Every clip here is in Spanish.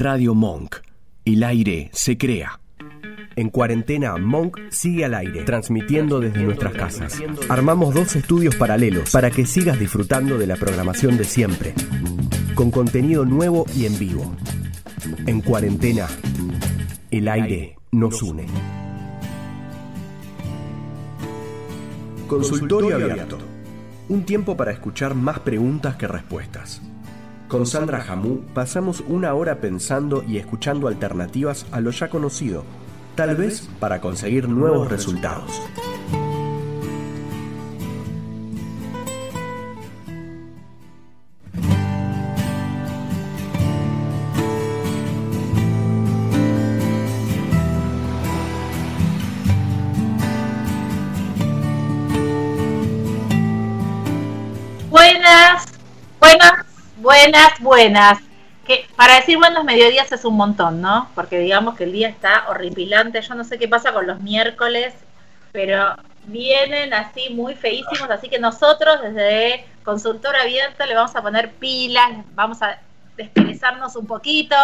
Radio Monk. El aire se crea. En cuarentena, Monk sigue al aire, transmitiendo desde nuestras casas. Armamos dos estudios paralelos para que sigas disfrutando de la programación de siempre, con contenido nuevo y en vivo. En cuarentena, el aire nos une. Consultorio abierto. Un tiempo para escuchar más preguntas que respuestas. Con Sandra Jamú pasamos una hora pensando y escuchando alternativas a lo ya conocido, tal vez para conseguir nuevos resultados. Buenas. Que para decir buenos mediodías es un montón, ¿no? Porque digamos que el día está horripilante. Yo no sé qué pasa con los miércoles, pero vienen así muy feísimos. Así que nosotros desde Consultor Abierto le vamos a poner pilas, vamos a desperezarnos un poquito,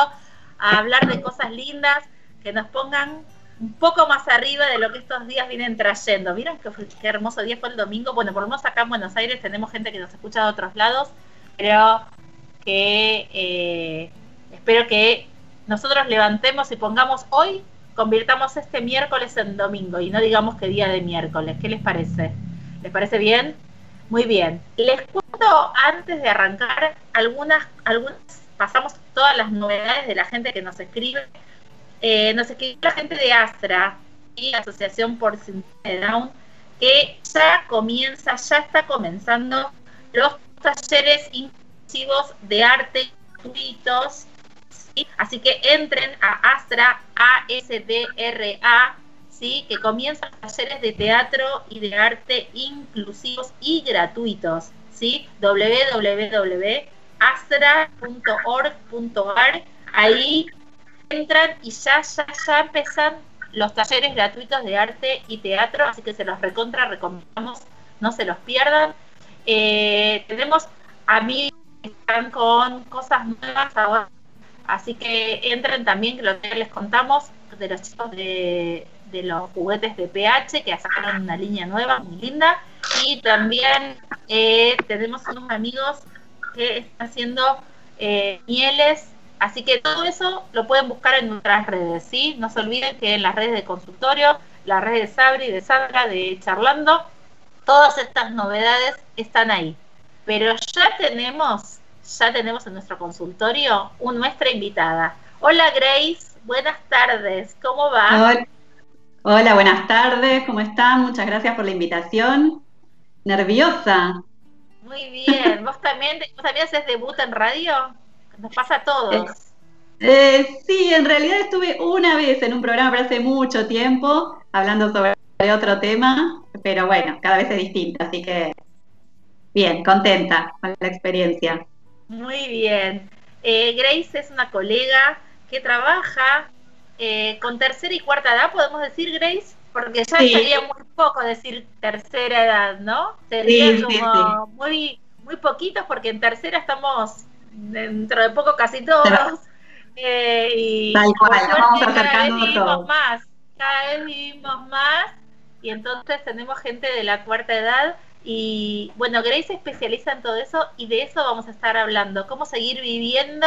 a hablar de cosas lindas que nos pongan un poco más arriba de lo que estos días vienen trayendo. Miren qué, qué, hermoso día fue el domingo. Bueno, por lo menos acá en Buenos Aires tenemos gente que nos escucha de otros lados, pero que eh, espero que nosotros levantemos y pongamos hoy, convirtamos este miércoles en domingo y no digamos que día de miércoles. ¿Qué les parece? ¿Les parece bien? Muy bien. Les cuento antes de arrancar algunas, algunas, pasamos todas las novedades de la gente que nos escribe eh, nos escribió la gente de Astra y Asociación por de Down que ya comienza, ya está comenzando los talleres de arte gratuitos. ¿sí? Así que entren a Astra, A-S-D-R-A, ¿sí? que comienzan talleres de teatro y de arte inclusivos y gratuitos. ¿sí? www.astra.org.ar Ahí entran y ya, ya, ya empiezan los talleres gratuitos de arte y teatro, así que se los recontra recomendamos, no se los pierdan. Eh, tenemos amigos están con cosas nuevas ahora, así que entren también, que lo que les contamos, de los chicos de, los juguetes de PH, que sacaron una línea nueva, muy linda, y también eh, tenemos unos amigos que están haciendo eh, mieles Así que todo eso lo pueden buscar en nuestras redes, ¿sí? No se olviden que en las redes de consultorio, las redes de Sabri, de Sandra, de Charlando, todas estas novedades están ahí. Pero ya tenemos, ya tenemos en nuestro consultorio nuestra invitada. Hola Grace, buenas tardes, ¿cómo va? Hola. Hola, buenas tardes, ¿cómo están? Muchas gracias por la invitación. Nerviosa. Muy bien, ¿vos también, vos también haces debut en radio? Nos pasa a todos. Eh, eh, sí, en realidad estuve una vez en un programa, pero hace mucho tiempo, hablando sobre otro tema, pero bueno, cada vez es distinto, así que bien, contenta con la experiencia. Muy bien. Eh, Grace es una colega que trabaja eh, con tercera y cuarta edad, podemos decir, Grace, porque ya sí. sería muy poco decir tercera edad, ¿no? Sería Sí, sí, como muy, muy poquitos, porque en tercera estamos dentro de poco casi todos. Eh, y Tal cual, cada vez todos. más, cada vez vivimos más y entonces tenemos gente de la cuarta edad y bueno, Grace se especializa en todo eso y de eso vamos a estar hablando, cómo seguir viviendo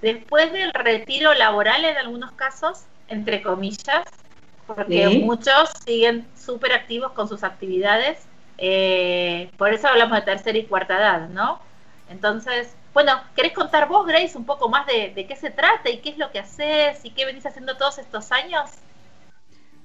después del retiro laboral en algunos casos, entre comillas, porque Sí. muchos siguen súper activos con sus actividades, eh, por eso hablamos de tercera y cuarta edad, ¿no? Entonces, bueno, ¿querés contar vos, Grace, un poco más de, de qué se trata y qué es lo que haces y qué venís haciendo todos estos años?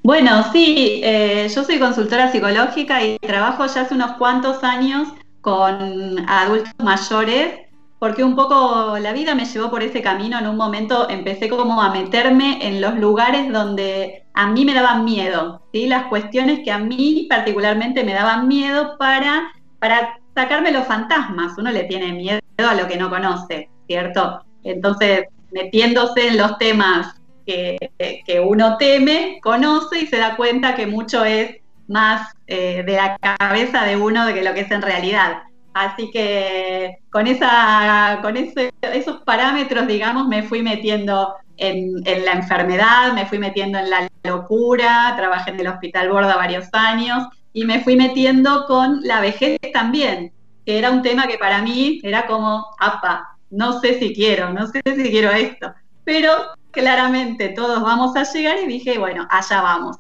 Bueno, sí, eh, yo soy consultora psicológica y trabajo ya hace unos cuantos años con adultos mayores, porque un poco la vida me llevó por ese camino. En un momento empecé como a meterme en los lugares donde a mí me daban miedo, ¿sí? Las cuestiones que a mí particularmente me daban miedo para, para sacarme los fantasmas. Uno le tiene miedo a lo que no conoce, ¿cierto? Entonces, metiéndose en los temas que, que uno teme, conoce y se da cuenta que mucho es más eh, de la cabeza de uno de que lo que es en realidad. Así que con, esa, con esos parámetros, digamos, me fui metiendo en, la enfermedad, me fui metiendo en la locura, trabajé en el Hospital Borda varios años y me fui metiendo con la vejez también, que era un tema que para mí era como, apa, no sé si quiero, no sé si quiero esto, pero claramente todos vamos a llegar y dije, bueno, allá vamos.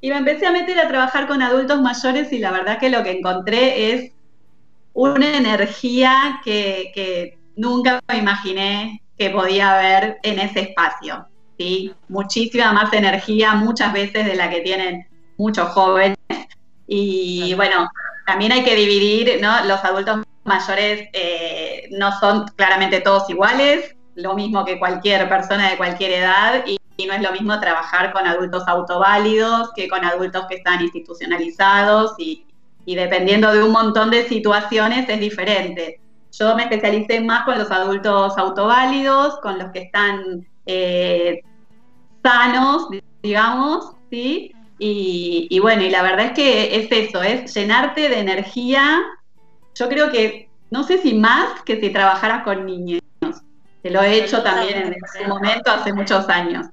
Y me empecé a meter a trabajar con adultos mayores y la verdad que lo que encontré es una energía que, nunca me imaginé que podía haber en ese espacio. ¿sí? Muchísima más energía, muchas veces de la que tienen muchos jóvenes. Y bueno, también hay que dividir, ¿no? Los adultos mayores eh, no son claramente todos iguales, lo mismo que cualquier persona de cualquier edad, y, y no es lo mismo trabajar con adultos autoválidos que con adultos que están institucionalizados y, y dependiendo de un montón de situaciones es diferente. Yo me especialicé más con los adultos autoválidos, con los que están eh, sanos, digamos, ¿sí? Y, bueno, y la verdad es que es eso, es llenarte de energía. Yo creo que, no sé si más que si trabajaras con niños, que lo he hecho también en ese momento hace muchos años.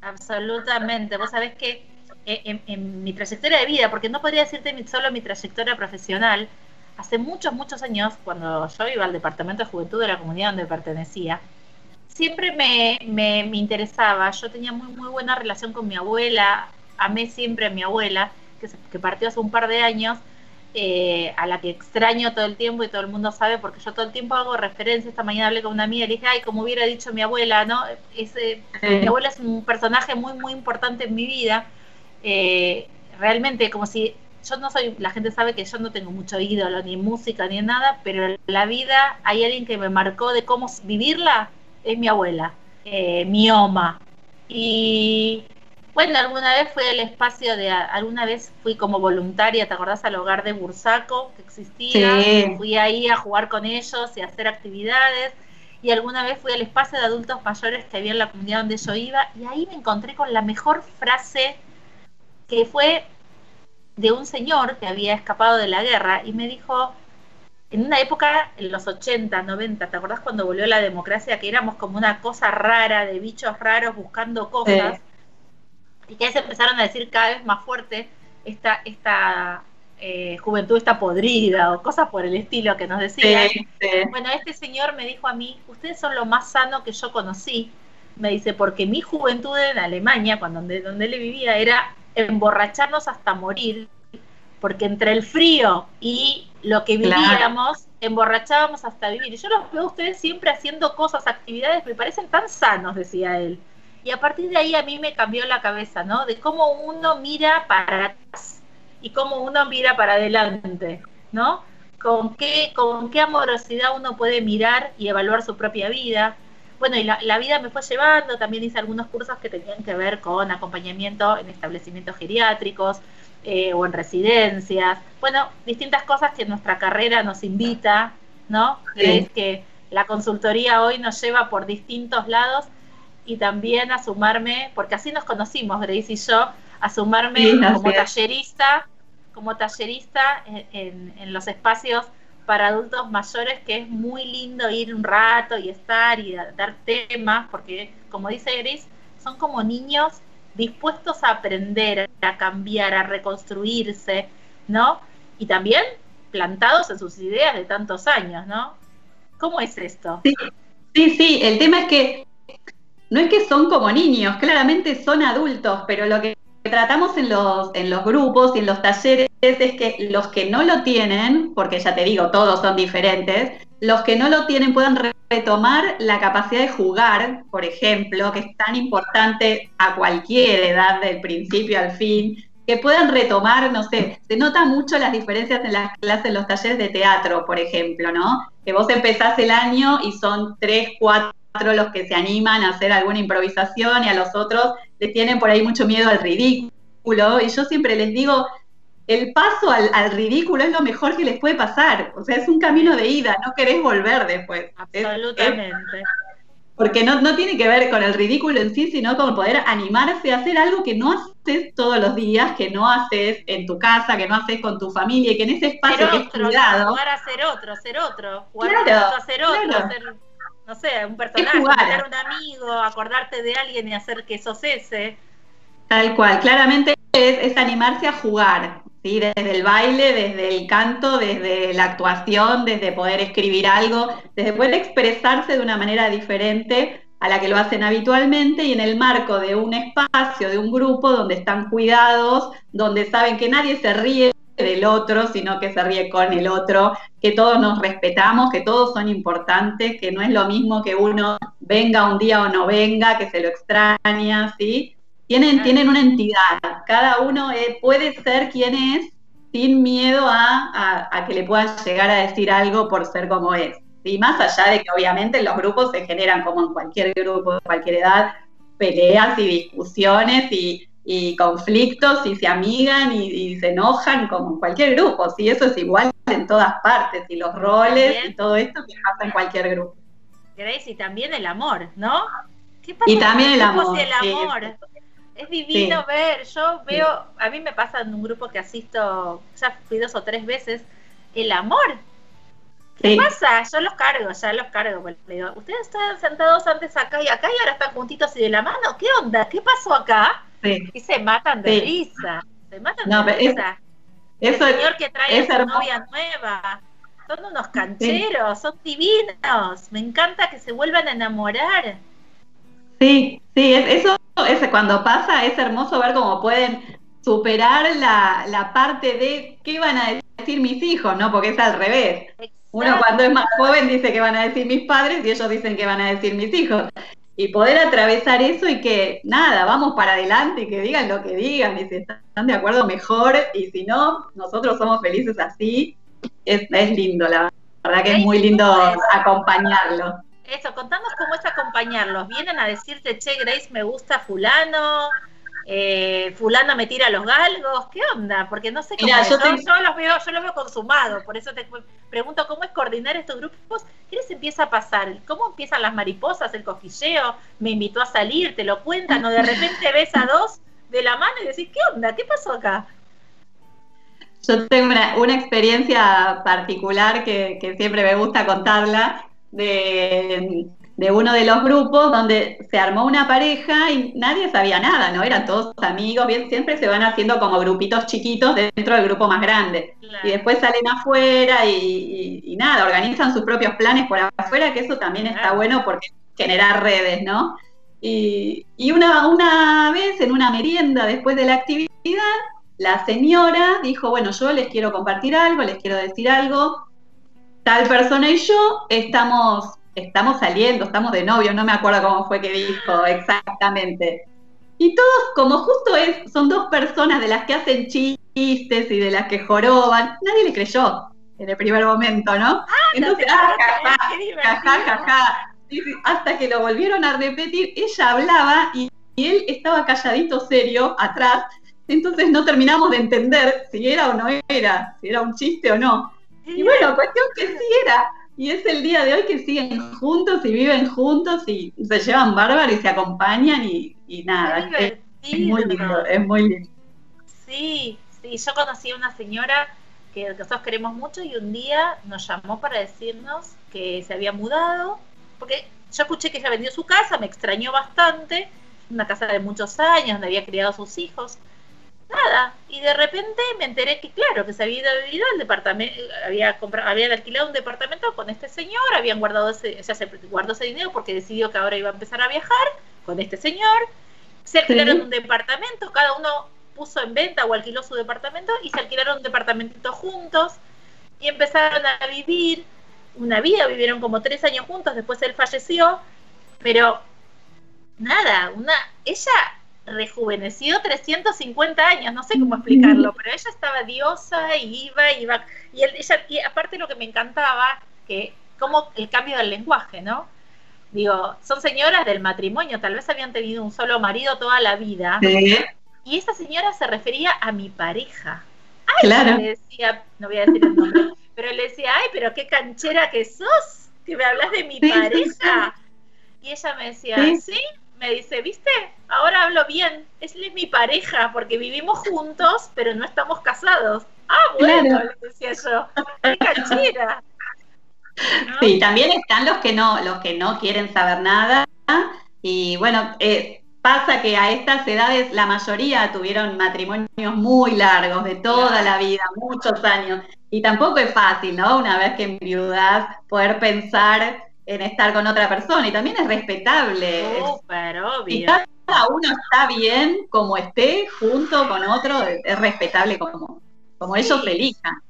Absolutamente. Vos sabés que en, mi trayectoria de vida, porque no podría decirte solo mi trayectoria profesional, hace muchos, muchos años, cuando yo iba al departamento de juventud de la comunidad donde pertenecía, siempre me, me, interesaba, yo tenía muy, muy buena relación con mi abuela, amé siempre a mi abuela, que, que partió hace un par de años, eh, a la que extraño todo el tiempo y todo el mundo sabe, porque yo todo el tiempo hago referencia. Esta mañana hablé con una amiga y le dije, ay, como hubiera dicho mi abuela, ¿no? Ese, Mi abuela es un personaje muy, muy importante en mi vida. Eh, realmente como si yo no soy, la gente sabe que yo no tengo mucho ídolo, ni en música, ni en nada, pero en la vida hay alguien que me marcó de cómo vivirla, es mi abuela, eh, mi oma. Y bueno, alguna vez fui al espacio de, alguna vez fui como voluntaria, ¿te acordás? Al hogar de Bursaco, que existía, fui ahí a jugar con ellos y a hacer actividades. Y alguna vez fui al espacio de adultos mayores que había en la comunidad donde yo iba, y ahí me encontré con la mejor frase que fue de un señor que había escapado de la guerra y me dijo, en una época, en los 80, 90, ¿te acordás cuando volvió la democracia? Que éramos como una cosa rara, de bichos raros buscando cosas. Y que se empezaron a decir cada vez más fuerte, esta, esta eh, juventud está podrida o cosas por el estilo que nos decían. Bueno, este señor me dijo a mí, ustedes son lo más sano que yo conocí. Me dice, porque mi juventud en Alemania, cuando donde, donde él vivía, era emborracharnos hasta morir, porque entre el frío y lo que vivíamos, emborrachábamos hasta vivir. Y yo los veo a ustedes siempre haciendo cosas, actividades, me parecen tan sanos, decía él. Y a partir de ahí a mí me cambió la cabeza, ¿no? De cómo uno mira para atrás y cómo uno mira para adelante, ¿no? Con qué, con qué amorosidad uno puede mirar y evaluar su propia vida, bueno, y la, vida me fue llevando, también hice algunos cursos que tenían que ver con acompañamiento en establecimientos geriátricos eh, o en residencias, bueno, distintas cosas que nuestra carrera nos invita, ¿no? Es que la consultoría hoy nos lleva por distintos lados y también a sumarme, porque así nos conocimos, Grace y yo, a sumarme como tallerista, como tallerista en, en los espacios para adultos mayores que es muy lindo ir un rato y estar y dar temas, porque como dice Gris, son como niños dispuestos a aprender, a cambiar, a reconstruirse, ¿no? Y también plantados en sus ideas de tantos años, ¿no? ¿Cómo es esto? Sí, sí, sí. el tema es que no es que son como niños, claramente son adultos, pero lo que tratamos en los, en los grupos y en los talleres es que los que no lo tienen, porque ya te digo, todos son diferentes, los que no lo tienen puedan retomar la capacidad de jugar, por ejemplo, que es tan importante a cualquier edad, del principio al fin, que puedan retomar, no sé, se nota mucho las diferencias en las clases, en los talleres de teatro, por ejemplo, ¿no? Que vos empezás el año y son tres, cuatro los que se animan a hacer alguna improvisación y a los otros les tienen por ahí mucho miedo al ridículo. Y yo siempre les digo, el paso al, ridículo es lo mejor que les puede pasar. O sea, es un camino de ida, no querés volver después. Absolutamente. porque no, no tiene que ver con el ridículo en sí, sino con poder animarse a hacer algo que no haces todos los días, que no haces en tu casa, que no haces con tu familia, y que en ese espacio que es cuidado. Jugar a ser otro, ser otro, jugar a ser otro, no sé, un personaje, ser un amigo, acordarte de alguien y hacer que sos ese. Tal cual, claramente es, es animarse a jugar, ¿sí? desde el baile, desde el canto, desde la actuación, desde poder escribir algo, desde poder expresarse de una manera diferente a la que lo hacen habitualmente y en el marco de un espacio, de un grupo donde están cuidados, donde saben que nadie se ríe del otro, sino que se ríe con el otro, que todos nos respetamos, que todos son importantes, que no es lo mismo que uno venga un día o no venga, que se lo extraña, ¿sí? Tienen, tienen una entidad, cada uno eh, puede ser quien es sin miedo a, que le puedan llegar a decir algo por ser como es. Y más allá de que obviamente los grupos se generan como en cualquier grupo de cualquier edad, peleas y discusiones y, conflictos y se amigan y, se enojan como en cualquier grupo, sí, eso es igual en todas partes y los roles y todo esto que pasa en cualquier grupo. Grace, y también el amor, ¿no? ¿Qué pasa y también el amor. el amor? Es divino ver, yo veo, a mí me pasa en un grupo que asisto, ya fui dos o tres veces, el amor. ¿Qué pasa? Yo los cargo, ya los cargo. Pues, digo, ustedes estaban sentados antes acá y acá y ahora están juntitos y de la mano. ¿Qué onda? ¿Qué pasó acá? Y se matan de risa. Se matan de risa. el señor que trae a su novia nueva. Son unos cancheros, son divinos. Me encanta que se vuelvan a enamorar. Sí, sí, eso es, cuando pasa es hermoso ver cómo pueden superar la, parte de qué van a decir mis hijos, ¿no? Porque es al revés. Uno cuando es más joven dice que van a decir mis padres y ellos dicen que van a decir mis hijos. Y poder atravesar eso y que nada, vamos para adelante y que digan lo que digan y si están de acuerdo mejor y si no, nosotros somos felices así. Es, es lindo, la verdad que es muy lindo acompañarlo eso, contanos cómo es acompañarlos. Vienen a decirte, che, Grace, me gusta fulano, eh, fulano me tira los galgos, ¿qué onda? Porque no sé cómo yo, los veo, yo los veo consumados, por eso te pregunto cómo es coordinar estos grupos, ¿qué les empieza a pasar? ¿Cómo empiezan las mariposas, el cosquilleo? Me invitó a salir, te lo cuentan, o de repente ves a dos de la mano y decís, ¿qué onda? ¿Qué pasó acá? Yo tengo una, experiencia particular que, que, siempre me gusta contarla, de, uno de los grupos donde se armó una pareja y nadie sabía nada, ¿no? Eran todos amigos, bien, siempre se van haciendo como grupitos chiquitos dentro del grupo más grande. Y después salen afuera y, nada, organizan sus propios planes por afuera, que eso también está bueno porque generar redes, ¿no? Y, y una, una vez en una merienda después de la actividad, la señora dijo, bueno, yo les quiero compartir algo, les quiero decir algo, tal persona y yo estamos, estamos saliendo, estamos de novio, no me acuerdo cómo fue que dijo exactamente. Y todos, como justo es, son dos personas de las que hacen chistes y de las que joroban, nadie le creyó en el primer momento, ¿no? Ah, Entonces, ah, hasta que lo volvieron a repetir, ella hablaba y, él estaba calladito serio atrás, entonces no terminamos de entender si era o no era, si era un chiste o no. Y bueno, cuestión que sí era. Y es el día de hoy que siguen juntos y viven juntos y se llevan bárbaro y se acompañan y, nada. Es, muy lindo, es muy lindo. Sí, sí, yo conocí a una señora que nosotros queremos mucho y un día nos llamó para decirnos que se había mudado, porque yo escuché que ella vendió su casa, me extrañó bastante, una casa de muchos años, donde había criado a sus hijos, nada. Y de repente me enteré que, claro, que se había ido a vivir al departamento, había comprado, habían alquilado un departamento con este señor, habían guardado ese, o sea, se guardó ese dinero porque decidió que ahora iba a empezar a viajar con este señor. Se alquilaron un departamento, cada uno puso en venta o alquiló su departamento y se alquilaron un departamentito juntos y empezaron a vivir una vida, vivieron como tres años juntos, después él falleció, pero nada, una, ella rejuveneció 350 años, no sé cómo explicarlo, pero ella estaba diosa y iba, iba, y ella, y aparte lo que me encantaba, que como el cambio del lenguaje, ¿no? Digo, son señoras del matrimonio, tal vez habían tenido un solo marido toda la vida, y esa señora se refería a mi pareja. Ay, claro. le decía, no voy a decir el nombre, pero le decía, ay, pero qué canchera que sos, que me hablas de mi pareja. Y ella me decía, ¿sí? Me dice, ¿viste? Ahora hablo bien. Es mi pareja porque vivimos juntos, pero no estamos casados. Ah, bueno, le decía yo. ¡Qué canchera! Sí, también están los que no, los que no quieren saber nada. Y bueno, eh, pasa que a estas edades la mayoría tuvieron matrimonios muy largos, de toda la vida, muchos años. Y tampoco es fácil, ¿no? Una vez que enviudas, poder pensar en estar con otra persona. Y también es respetable. Súper obvio. Y cada uno está bien como esté, junto con otro, es respetable como, como ellos elijan.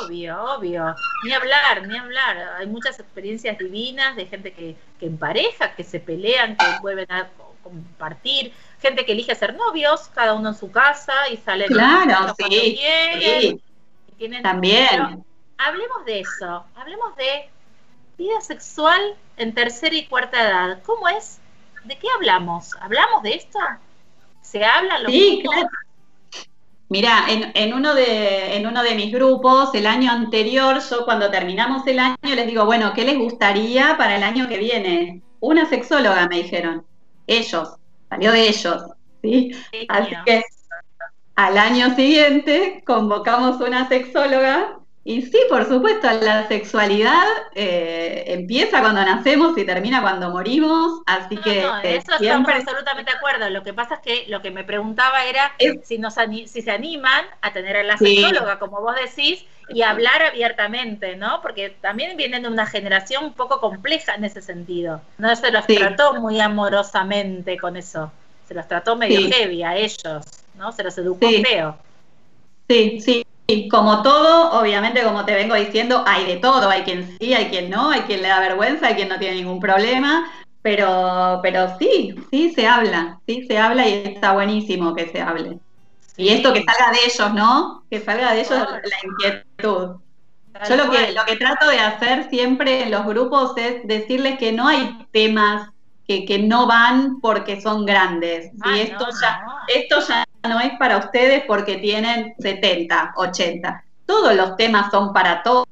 Obvio, obvio. Ni hablar, ni hablar. Hay muchas experiencias divinas de gente que, que en pareja, que se pelean, que vuelven a compartir, gente que elige ser novios, cada uno en su casa y salen claro, sí, también. hablemos de eso, hablemos de vida sexual en tercera y cuarta edad. ¿Cómo es? ¿De qué hablamos? ¿Hablamos de esto? ¿Se habla? Lo sí, claro. Mira, en, en, uno de, en uno de mis grupos, el año anterior, yo cuando terminamos el año les digo, bueno, ¿qué les gustaría para el año que viene? Una sexóloga, me dijeron. Ellos, salió de ellos. ¿sí? Así que al año siguiente convocamos una sexóloga y sí, por supuesto, la sexualidad eh, empieza cuando nacemos y termina cuando morimos, así que no, eh, eso estamos absolutamente de acuerdo. Lo que pasa es que lo que me preguntaba era si nos si se animan a tener a la sexóloga, como vos decís, y hablar abiertamente, ¿no? Porque también vienen de una generación un poco compleja en ese sentido. No se los trató muy amorosamente con eso. Se los trató medio heavy a ellos, ¿no? Se los educó feo. Sí, sí, y como todo, obviamente, como te vengo diciendo, hay de todo. Hay quien sí, hay quien no, hay quien le da vergüenza, hay quien no tiene ningún problema. Pero, pero sí, sí se habla, sí se habla y está buenísimo que se hable. Y esto que salga de ellos, ¿no? Que salga de ellos la inquietud. Yo lo que, lo que trato de hacer siempre en los grupos es decirles que no hay temas que, que no van porque son grandes. y esto, ya, esto ya no es para ustedes porque tienen 70, 80. Todos los temas son para todos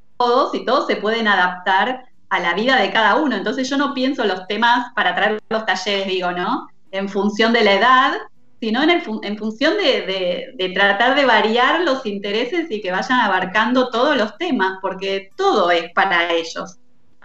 y todos se pueden adaptar a la vida de cada uno. Entonces yo no pienso los temas para traer los talleres, digo, ¿no? En función de la edad, sino en, en función de, de, tratar de variar los intereses y que vayan abarcando todos los temas, porque todo es para ellos.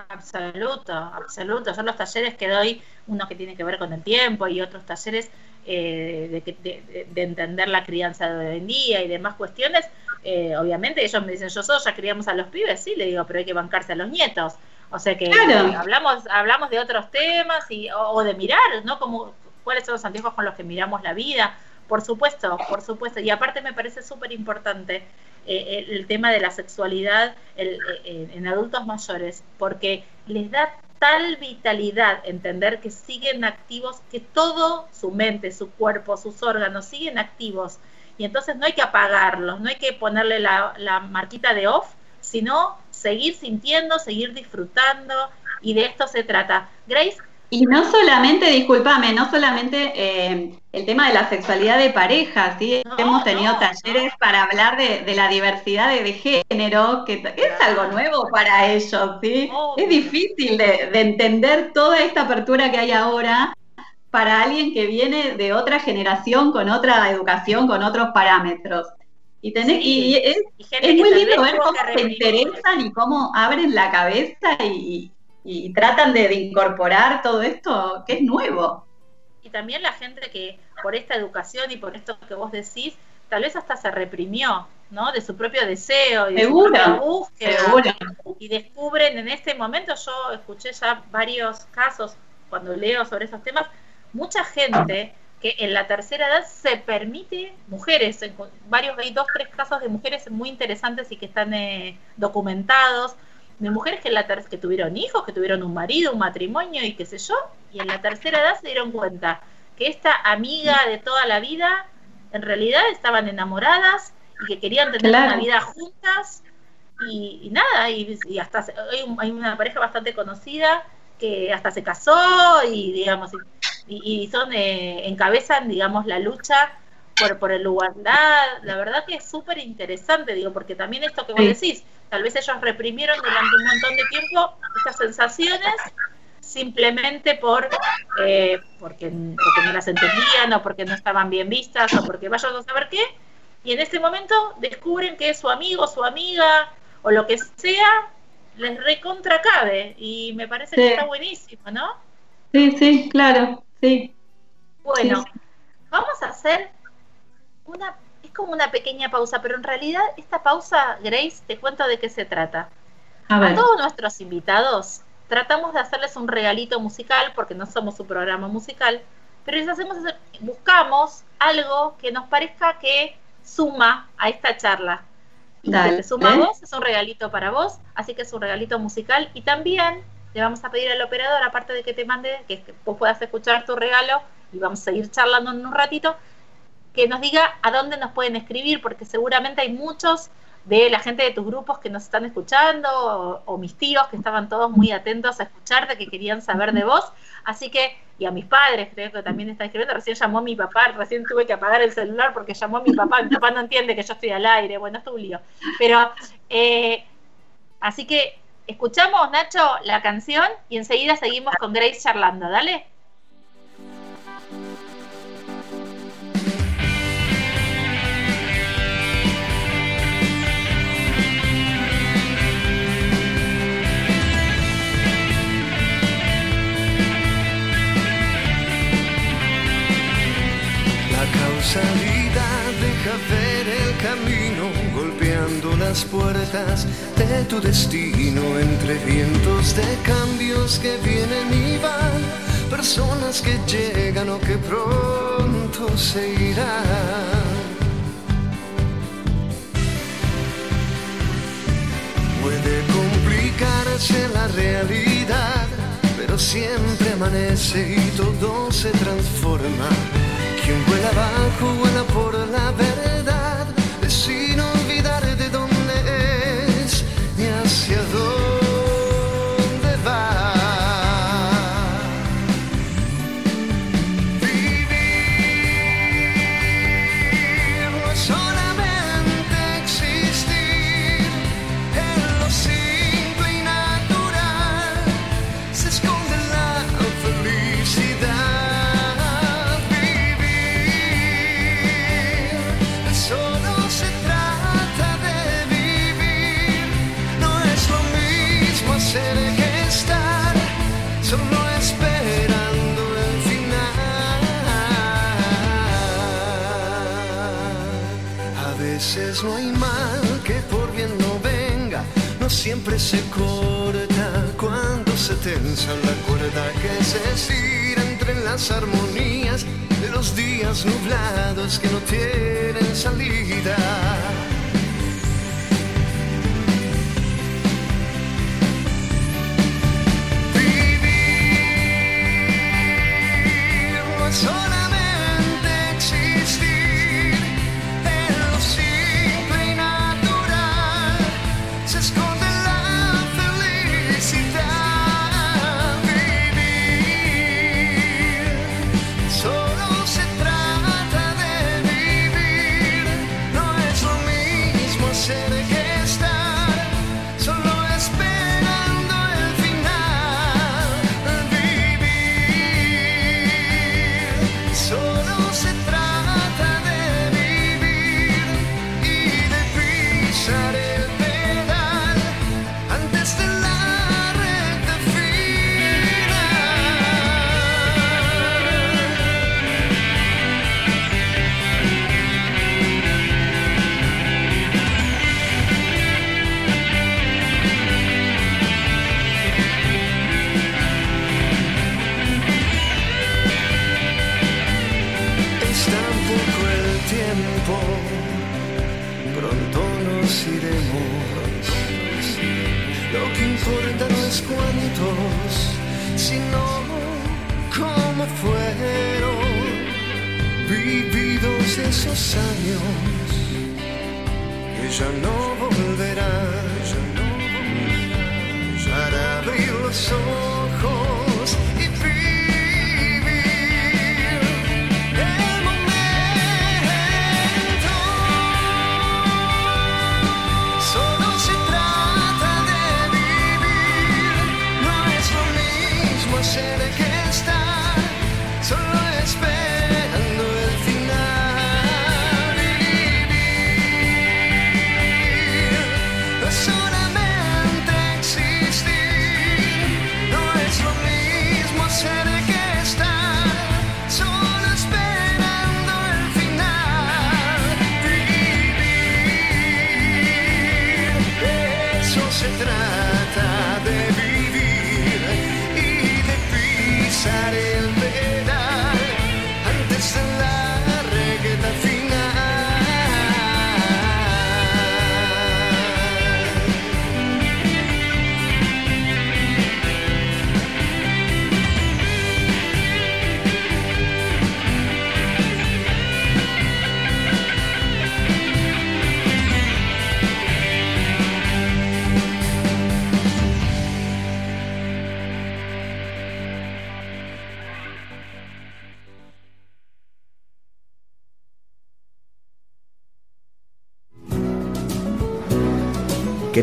Absoluto, absoluto. Son los talleres que doy, uno que tiene que ver con el tiempo y otros talleres eh, de, entender la crianza de hoy en día y demás cuestiones, eh, obviamente ellos me dicen, yo soy, ya criamos a los pibes, sí, le digo, pero hay que bancarse a los nietos. O sea que hablamos, hablamos de otros temas y, o, de mirar, ¿no? Como, ¿Cuáles son los anteojos con los que miramos la vida? Por supuesto, por supuesto. Y aparte me parece súper importante eh, el, tema de la sexualidad en adultos mayores, porque les da tal vitalidad entender que siguen activos, que todo, su mente, su cuerpo, sus órganos siguen activos. Y entonces no hay que apagarlos, no hay que ponerle la, la marquita de off, sino seguir sintiendo, seguir disfrutando. Y de esto se trata. Grace, y no solamente, discúlpame, no solamente eh, el tema de la sexualidad de pareja, ¿sí? Hemos tenido talleres para hablar de, la diversidad de, género, que es algo nuevo para ellos, ¿sí? Es difícil de, entender toda esta apertura que hay ahora para alguien que viene de otra generación, con otra educación, con otros parámetros. Y, tenés, y es, muy lindo ver cómo se interesan y cómo abren la cabeza y, y tratan de, incorporar todo esto que es nuevo. Y también la gente que por esta educación y por esto que vos decís, tal vez hasta se reprimió, ¿no? De su propio deseo y de su propia búsqueda. Y descubren en este momento, yo escuché ya varios casos cuando leo sobre esos temas, mucha gente que en la tercera edad se permite, mujeres, varios, hay dos, tres casos de mujeres muy interesantes y que están eh, documentados, de mujeres que, la que tuvieron hijos, que tuvieron un marido, un matrimonio y qué sé yo, y en la tercera edad se dieron cuenta que esta amiga de toda la vida, en realidad estaban enamoradas y que querían tener una vida juntas y, nada, y, hasta hay, una pareja bastante conocida que hasta se casó y digamos y, son eh, encabezan digamos la lucha por, por el igualdad, la verdad que es súper interesante, digo, porque también esto que vos decís, tal vez ellos reprimieron durante un montón de tiempo estas sensaciones, simplemente por eh, porque, porque no las entendían o porque no estaban bien vistas o porque vayan a saber qué. Y en este momento descubren que su amigo, su amiga o lo que sea les recontra cabe y me parece que está buenísimo, ¿no? Sí, sí, claro, sí. Bueno, vamos a hacer una, como una pequeña pausa, pero en realidad esta pausa, Grace, te cuento de qué se trata. A, todos nuestros invitados tratamos de hacerles un regalito musical, porque no somos un programa musical, pero les hacemos, buscamos algo que nos parezca que suma a esta charla. Y te suma a vos, es un regalito para vos, así que es un regalito musical. Y también le vamos a pedir al operador, aparte de que te mande, que vos puedas escuchar tu regalo, y vamos a seguir charlando en un ratito, que nos diga a dónde nos pueden escribir, porque seguramente hay muchos de la gente de tus grupos que nos están escuchando, o, mis tíos que estaban todos muy atentos a escucharte, que querían saber de vos. Así que, y a mis padres, creo que también están escribiendo, recién llamó mi papá, recién tuve que apagar el celular porque llamó mi papá, mi papá no entiende que yo estoy al aire, bueno, es un lío. Pero, eh, así que, escuchamos, Nacho, la canción y enseguida seguimos con Grace charlando, dale. Deja ver el camino, golpeando las puertas de tu destino, entre vientos de cambios que vienen y van, personas que llegan o que pronto se irán. Puede complicarse la realidad, pero siempre amanece y todo se transforma quien vuela abajo vuela por la verdad, no hay mal que por bien no venga, no siempre se corta cuando se tensa la cuerda que se estira entre las armonías de los días nublados que no tienen salida. shit again.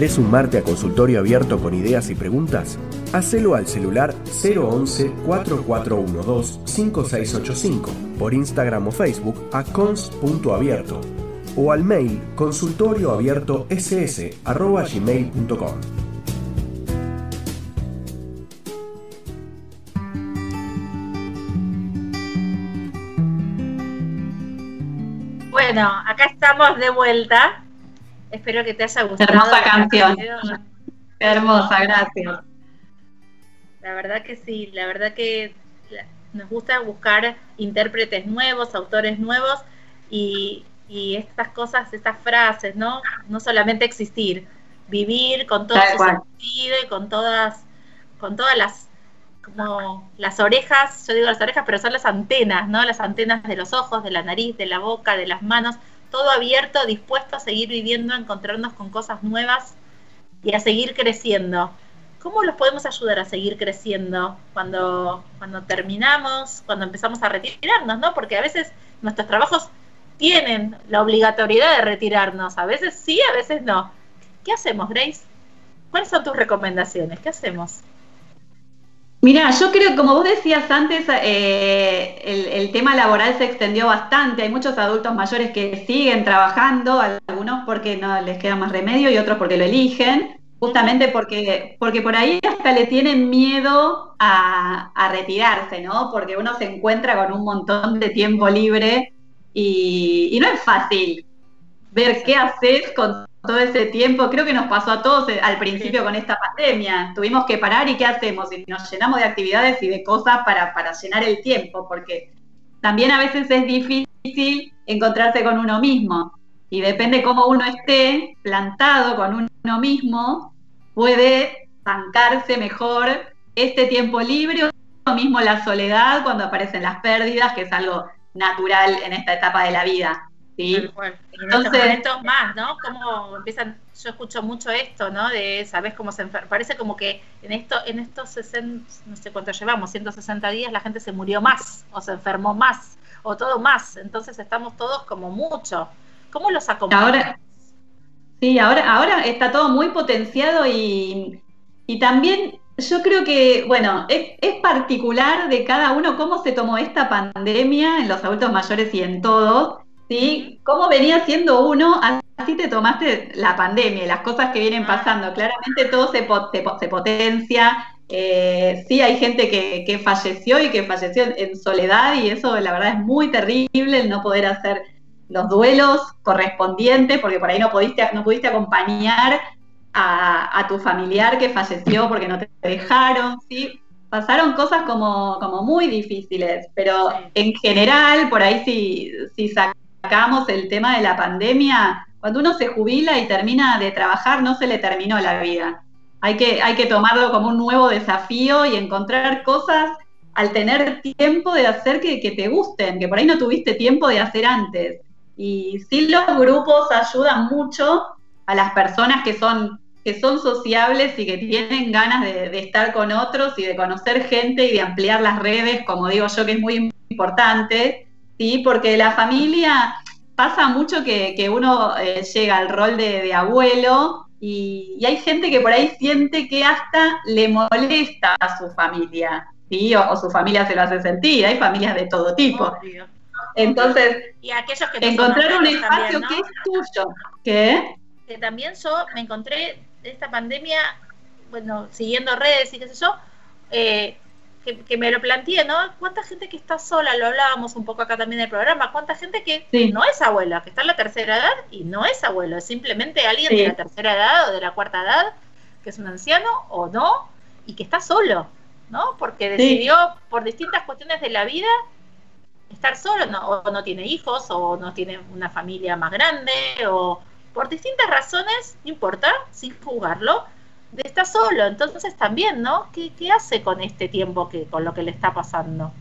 ¿Querés sumarte a consultorio abierto con ideas y preguntas? Hacelo al celular 011-4412-5685, por Instagram o Facebook a cons.abierto o al mail consultorioabiertoss.gmail.com. Bueno, acá estamos de vuelta. Espero que te haya gustado. Hermosa canción. Hermosa, gracias. La verdad que sí, la verdad que nos gusta buscar intérpretes nuevos, autores nuevos y, y estas cosas, estas frases, ¿no? No solamente existir, vivir con todo Tal su cual. sentido y con todas, con todas las como las orejas, yo digo las orejas, pero son las antenas, ¿no? Las antenas de los ojos, de la nariz, de la boca, de las manos, todo abierto, dispuesto a seguir viviendo, a encontrarnos con cosas nuevas y a seguir creciendo. ¿Cómo los podemos ayudar a seguir creciendo cuando, cuando terminamos, cuando empezamos a retirarnos, ¿no? Porque a veces nuestros trabajos tienen la obligatoriedad de retirarnos, a veces sí, a veces no. ¿Qué hacemos, Grace? ¿Cuáles son tus recomendaciones? ¿Qué hacemos? Mira, yo creo, como vos decías antes, eh, el, tema laboral se extendió bastante. Hay muchos adultos mayores que siguen trabajando, algunos porque no les queda más remedio y otros porque lo eligen, justamente porque, porque por ahí hasta le tienen miedo a, a retirarse, ¿no? Porque uno se encuentra con un montón de tiempo libre y, y no es fácil ver qué haces con todo ese tiempo. Creo que nos pasó a todos eh, al principio con esta pandemia. Tuvimos que parar y qué hacemos. Y nos llenamos de actividades y de cosas para, para llenar el tiempo, porque también a veces es difícil encontrarse con uno mismo. Y depende cómo uno esté plantado con uno mismo, puede bancarse mejor este tiempo libre o mismo la soledad cuando aparecen las pérdidas, que es algo natural en esta etapa de la vida. Entonces- estos momentos más, ¿no? Como empiezan, yo escucho mucho esto, ¿no? De, ¿sabes cómo se enferma? Parece como que en esto, en estos 60, no sé cuánto llevamos, 160 días, la gente se murió más, o se enfermó más, o todo más. Entonces estamos todos como mucho. ¿Cómo los acompañamos? Ahora, sí, ahora, ahora está todo muy potenciado y, y también yo creo que, bueno, es, es particular de cada uno cómo se tomó esta pandemia en los adultos mayores y en todos, ¿sí? Cómo venía siendo uno, así te tomaste la pandemia y las cosas que vienen pasando. Claramente todo se, po- se po- se potencia. eh, sí, hay gente que, que falleció y que falleció en- soledad y eso la verdad es muy terrible el no poder hacer los duelos correspondientes, porque por ahí no pudiste, no pudiste acompañar a, a tu familiar que falleció porque no te dejaron, ¿sí? Pasaron cosas como, como muy difíciles, pero en general, por ahí si, si sacamos el tema de la pandemia, cuando uno se jubila y termina de trabajar, no se le terminó la vida. Hay que, hay que tomarlo como un nuevo desafío y encontrar cosas al tener tiempo de hacer que, te gusten, que por ahí no tuviste tiempo de hacer antes. Y sí los grupos ayudan mucho a las personas que son, que son sociables y que tienen ganas de estar con otros y de conocer gente y de ampliar las redes, como digo yo, que es muy importante, ¿sí? porque la familia pasa mucho que, que uno eh, llega al rol de, de abuelo y, y hay gente que por ahí siente que hasta le molesta a su familia, ¿sí? o, o su familia se lo hace sentir, hay familias de todo tipo. Obvio. Entonces, Y aquellos que encontrar un espacio también, ¿no? que es tuyo. ¿Qué? que también yo me encontré esta pandemia, bueno, siguiendo redes y qué sé yo, eh, que, que me lo planteé, ¿no? ¿Cuánta gente que está sola? Lo hablábamos un poco acá también en el programa. ¿Cuánta gente que Sí. no es abuela, que está en la tercera edad y no es abuelo? Es simplemente alguien Sí. de la tercera edad o de la cuarta edad, que es un anciano o no, y que está solo. ¿no? Porque decidió por distintas cuestiones de la vida estar solo, no, o no tiene hijos, o no tiene una familia más grande, o por distintas razones, no importa, sin jugarlo, estar solo. Entonces también, ¿no? ¿Qué, ¿Qué, hace con este tiempo que con lo que le está pasando?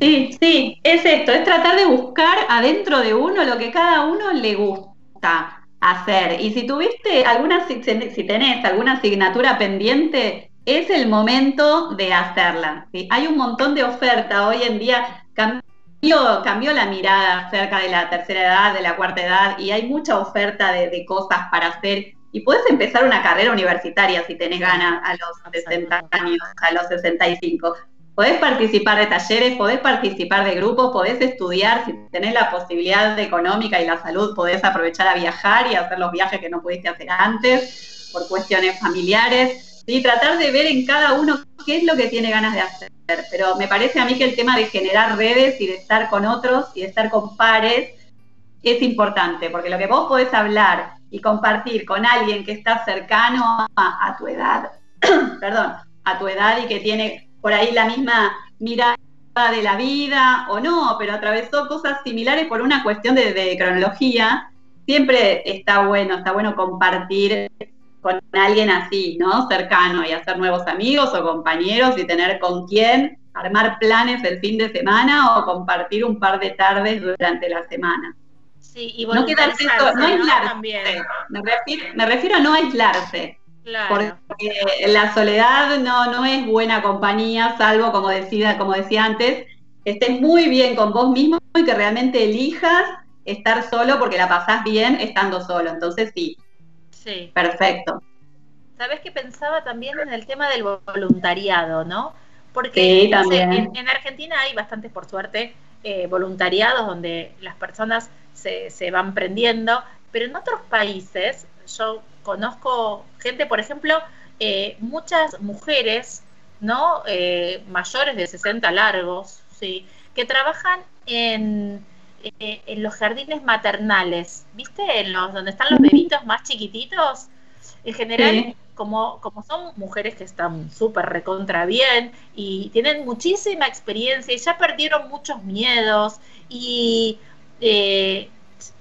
Sí, sí, es esto, es tratar de buscar adentro de uno lo que cada uno le gusta hacer. Y si tuviste alguna, si tenés alguna asignatura pendiente, es el momento de hacerla. Hay un montón de oferta hoy en día. Cambió, cambió la mirada acerca de la tercera edad, de la cuarta edad, y hay mucha oferta de cosas para hacer. Y puedes empezar una carrera universitaria si tenés ganas a los 60 años, a los 65. Podés participar de talleres, podés participar de grupos, podés estudiar, si tenés la posibilidad económica y la salud, podés aprovechar a viajar y hacer los viajes que no pudiste hacer antes por cuestiones familiares. ¿sí? Tratar de ver en cada uno qué es lo que tiene ganas de hacer. Pero me parece a mí que el tema de generar redes y de estar con otros y de estar con pares es importante, porque lo que vos podés hablar y compartir con alguien que está cercano a, tu edad, perdón, a tu edad y que tiene por ahí la misma mirada de la vida o no, pero atravesó cosas similares por una cuestión de, cronología, siempre está bueno, está bueno compartir con alguien así, ¿no? Cercano y hacer nuevos amigos o compañeros y tener con quién armar planes el fin de semana o compartir un par de tardes durante la semana. Sí, y no quedarse, no aislarse. Me, refiero, me refiero a no aislarse, porque la soledad no, no es buena compañía, salvo, como decía, como decía antes, que estés muy bien con vos mismo y que realmente elijas estar solo porque la pasás bien estando solo. Entonces sí. Sí. Perfecto. Sabes que pensaba también en el tema del voluntariado, ¿no? Porque en, Argentina hay bastantes, por suerte, eh, voluntariados donde las personas se, se van prendiendo, pero en otros países, yo conozco gente, por ejemplo, eh, muchas mujeres, ¿no? Eh, mayores de 60 largos, ¿sí? Que trabajan en, eh, en los jardines maternales, ¿viste? En los donde están los bebitos más chiquititos. En general, como, como son mujeres que están súper recontra bien y tienen muchísima experiencia y ya perdieron muchos miedos y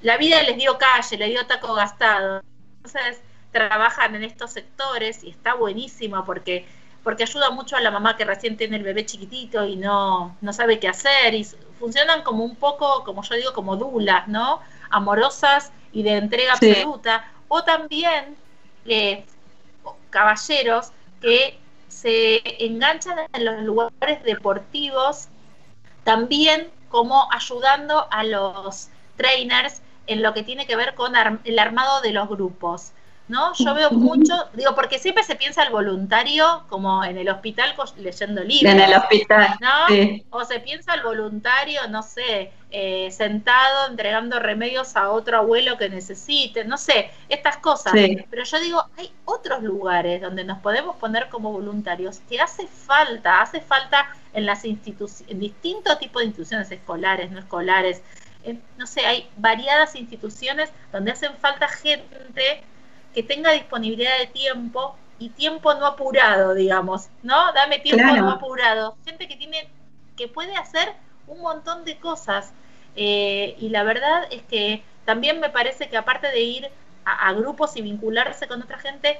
la vida les dio calle, les dio taco gastado. Entonces, trabajan en estos sectores y está buenísimo porque porque ayuda mucho a la mamá que recién tiene el bebé chiquitito y no, no sabe qué hacer y funcionan como un poco, como yo digo, como dulas, ¿no? Amorosas y de entrega absoluta. O también eh, caballeros que se enganchan en los lugares deportivos también como ayudando a los trainers en lo que tiene que ver con el armado de los grupos. ¿No? Yo veo mucho, digo, porque siempre se piensa el voluntario como en el hospital leyendo libros. En el hospital. ¿no? O se piensa el voluntario, no sé, eh, sentado entregando remedios a otro abuelo que necesite, no sé, estas cosas. Pero yo digo, hay otros lugares donde nos podemos poner como voluntarios que hace falta, hace falta en las instituciones, en distintos tipos de instituciones escolares, no escolares. no sé, hay variadas instituciones donde hacen falta gente que tenga disponibilidad de tiempo y tiempo no apurado, digamos, ¿no? Dame tiempo no apurado. Gente que tiene, que puede hacer un montón de cosas. Eh, y la verdad es que también me parece que aparte de ir a, grupos y vincularse con otra gente,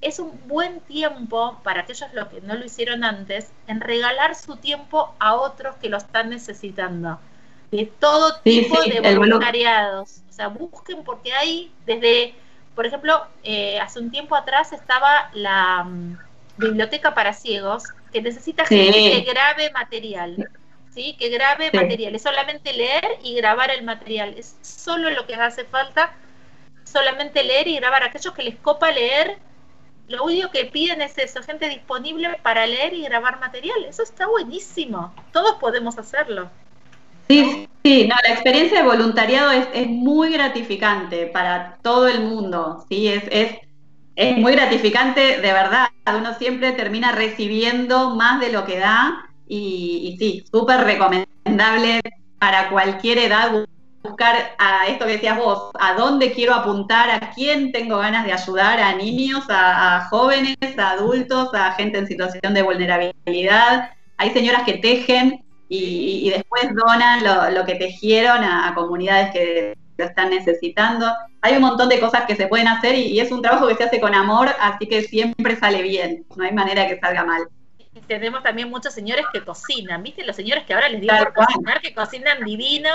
es un buen tiempo para aquellos los que no lo hicieron antes, en regalar su tiempo a otros que lo están necesitando. De todo tipo de voluntariados. O sea, busquen porque hay desde por ejemplo, eh, hace un tiempo atrás estaba la mm, biblioteca para ciegos que necesita gente que grabe material. ¿Sí? Que grabe material. Es solamente leer y grabar el material. Es solo lo que hace falta. Solamente leer y grabar. Aquellos que les copa leer, lo único que piden es eso, gente disponible para leer y grabar material. Eso está buenísimo. Todos podemos hacerlo. Sí, sí, no, la experiencia de voluntariado es, muy gratificante para todo el mundo, sí, es, es, es muy gratificante de verdad. Uno siempre termina recibiendo más de lo que da y, sí, súper recomendable para cualquier edad buscar a esto que decías vos, a dónde quiero apuntar, a quién tengo ganas de ayudar, a niños, a, jóvenes, a adultos, a gente en situación de vulnerabilidad. Hay señoras que tejen y, después donan lo, que tejieron a, comunidades que lo están necesitando. Hay un montón de cosas que se pueden hacer y, es un trabajo que se hace con amor, así que siempre sale bien, no hay manera que salga mal tenemos también muchos señores que cocinan, ¿viste? Los señores que ahora les digo por cocinar, que cocinan divino,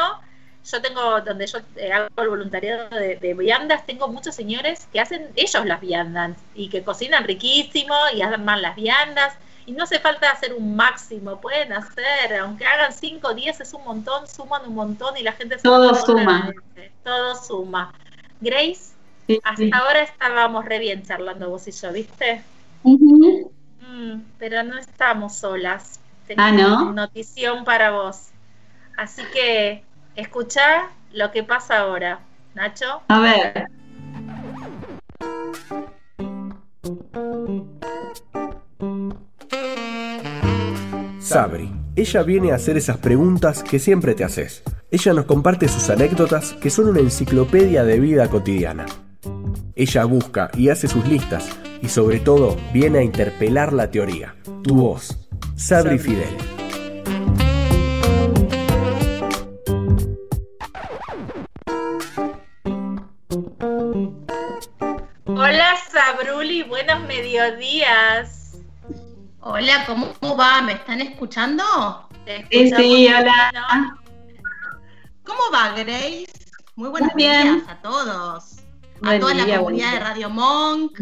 yo tengo, donde yo eh, hago el voluntariado de, viandas, tengo muchos señores que hacen ellos las viandas y que cocinan riquísimo y hacen mal las viandas. Y no hace falta hacer un máximo, pueden hacer, aunque hagan 5 o 10 es un montón, suman un montón y la gente se Todo suma. Todo suma. Grace, hasta ahora estábamos re bien charlando vos y yo, ¿viste? Mm, pero no estamos solas. ah, ¿no? notición para vos. Así que Escucha lo que pasa ahora, Nacho. A ver. Sabri, ella viene a hacer esas preguntas que siempre te haces. Ella nos comparte sus anécdotas que son una enciclopedia de vida cotidiana. Ella busca y hace sus listas y sobre todo viene a interpelar la teoría. Tu voz, Sabri Fidel. Hola Sabruli, buenos mediodías. Hola, ¿cómo va? ¿Me están escuchando? Sí, sí, hola. ¿Cómo va, Grace? Muy buenos días a todos. a toda la comunidad de Radio Monk,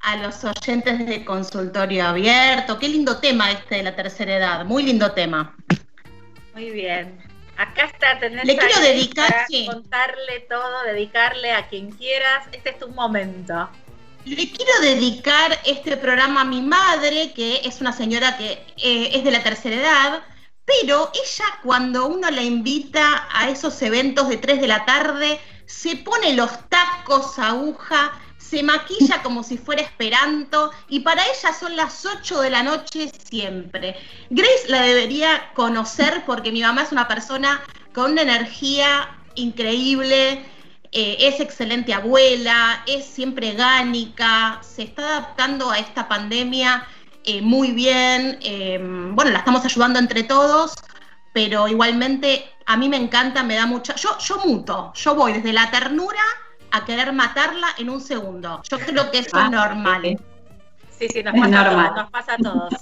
a los oyentes de consultorio abierto. Qué lindo tema este de la tercera edad, muy lindo tema. Muy bien. Acá está, tenés Le quiero dedicar, contarle todo, dedicarle a quien quieras. Este es tu momento. Le quiero dedicar este programa a mi madre, que es una señora que eh, es de la tercera edad, pero ella cuando uno la invita a esos eventos de 3 de la tarde, se pone los tacos, aguja, se maquilla como si fuera esperanto y para ella son las 8 de la noche siempre. Grace la debería conocer porque mi mamá es una persona con una energía increíble, eh, es excelente abuela, es siempre gánica, se está adaptando a esta pandemia eh, muy bien, em, bueno, la estamos ayudando entre todos, pero igualmente a mí me encanta, me da mucha, yo, yo muto, yo voy desde la ternura a querer matarla en un segundo. Yo creo que eso es ah, normal. Sí, sí, nos pasa, a todos, nos pasa a todos.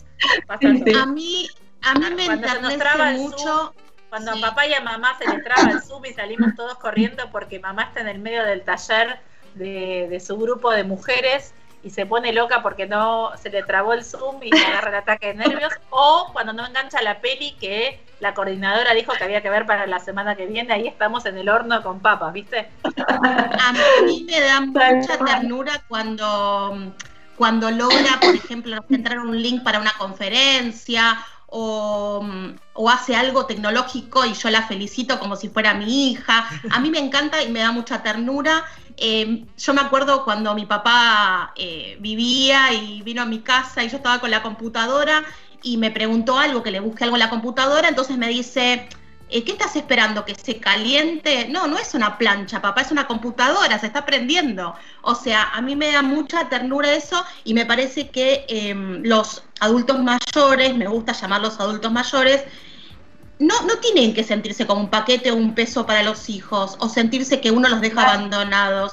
A mí, a mí me enternece mucho. Cuando a papá y a mamá se les traba el Zoom y salimos todos corriendo porque mamá está en el medio del taller de, de su grupo de mujeres y se pone loca porque no se le trabó el Zoom y le agarra el ataque de nervios, o cuando no engancha la peli que la coordinadora dijo que había que ver para la semana que viene, ahí estamos en el horno con papas, ¿viste? A mí me da mucha ternura cuando, cuando logra, por ejemplo, entrar un link para una conferencia o, o, hace algo tecnológico y yo la felicito como si fuera mi hija. A mí me encanta y me da mucha ternura eh, yo me acuerdo cuando mi papá eh, vivía y vino a mi casa y yo estaba con la computadora y me preguntó algo, que le busque algo en la computadora, entonces me dice, ¿qué estás esperando? ¿Que se caliente? No, no es una plancha, papá, es una computadora, se está prendiendo. O sea, a mí me da mucha ternura eso y me parece que em, los adultos mayores, me gusta llamarlos adultos mayores, no, no tienen que sentirse como un paquete o un peso para los hijos o sentirse que uno los deja abandonados.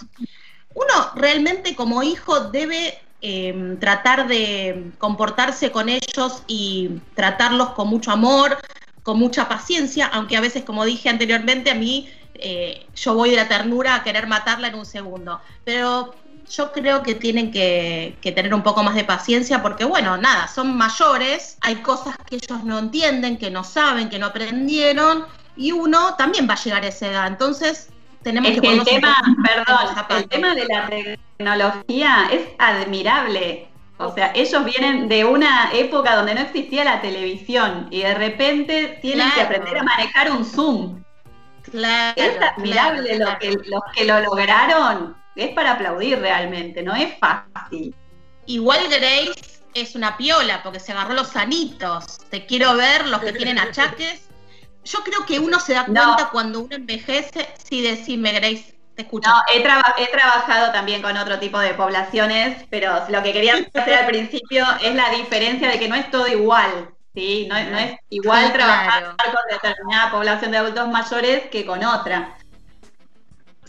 Uno realmente como hijo debe em, tratar de comportarse con ellos y tratarlos con mucho amor, con mucha paciencia, aunque a veces, como dije anteriormente, a mí eh, yo voy de la ternura a querer matarla en un segundo. Pero yo creo que tienen que, tener un poco más de paciencia porque, bueno, nada, son mayores, hay cosas que ellos no entienden, que no saben, que no aprendieron, y uno también va a llegar a esa edad. Entonces, tenemos que, el tema, perdón, el tema de la tecnología es admirable. O sea, ellos vienen de una época donde no existía la televisión y de repente tienen que aprender a manejar un Zoom. Claro, es admirable lo que, los que lo lograron es para aplaudir realmente, no es fácil. Igual Grace es una piola porque se agarró los sanitos. Te quiero ver los que tienen achaques. yo creo que uno se da cuenta cuando uno envejece. Sí, decime, Grace, te escucho. No, he, he trabajado también con otro tipo de poblaciones, pero lo que quería hacer al principio es la diferencia de que no es todo igual. ¿sí? No, no es igual trabajar con determinada población de adultos mayores que con otra.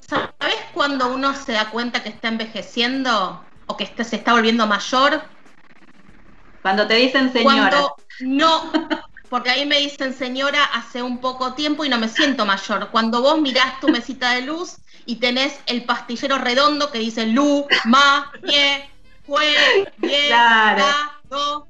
¿Sabes cuando uno se da cuenta que está envejeciendo o que se está volviendo mayor? Cuando te dicen señora. Cuando no, porque ahí me dicen señora hace un poco tiempo y no me siento mayor. Cuando vos mirás tu mesita de luz y tenés el pastillero redondo que dice Lu, Ma, Ye, Jue, Ye, claro. Do,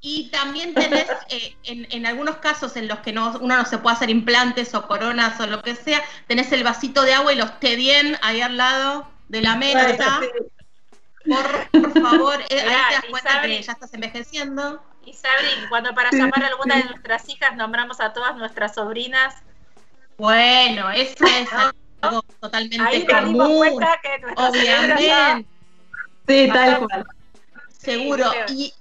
y también tenés, eh, en, algunos casos en los que no, uno no se puede hacer implantes o coronas o lo que sea, tenés el vasito de agua y los té bien ahí al lado de la mesa. Por, favor, eh, ahí te das cuenta que ya estás envejeciendo. Y Sabri, cuando para llamar a alguna de nuestras hijas nombramos a todas nuestras sobrinas. Bueno, eso es algo totalmente ahí común. Cuenta que obviamente. Sí, tal cual. Seguro. y,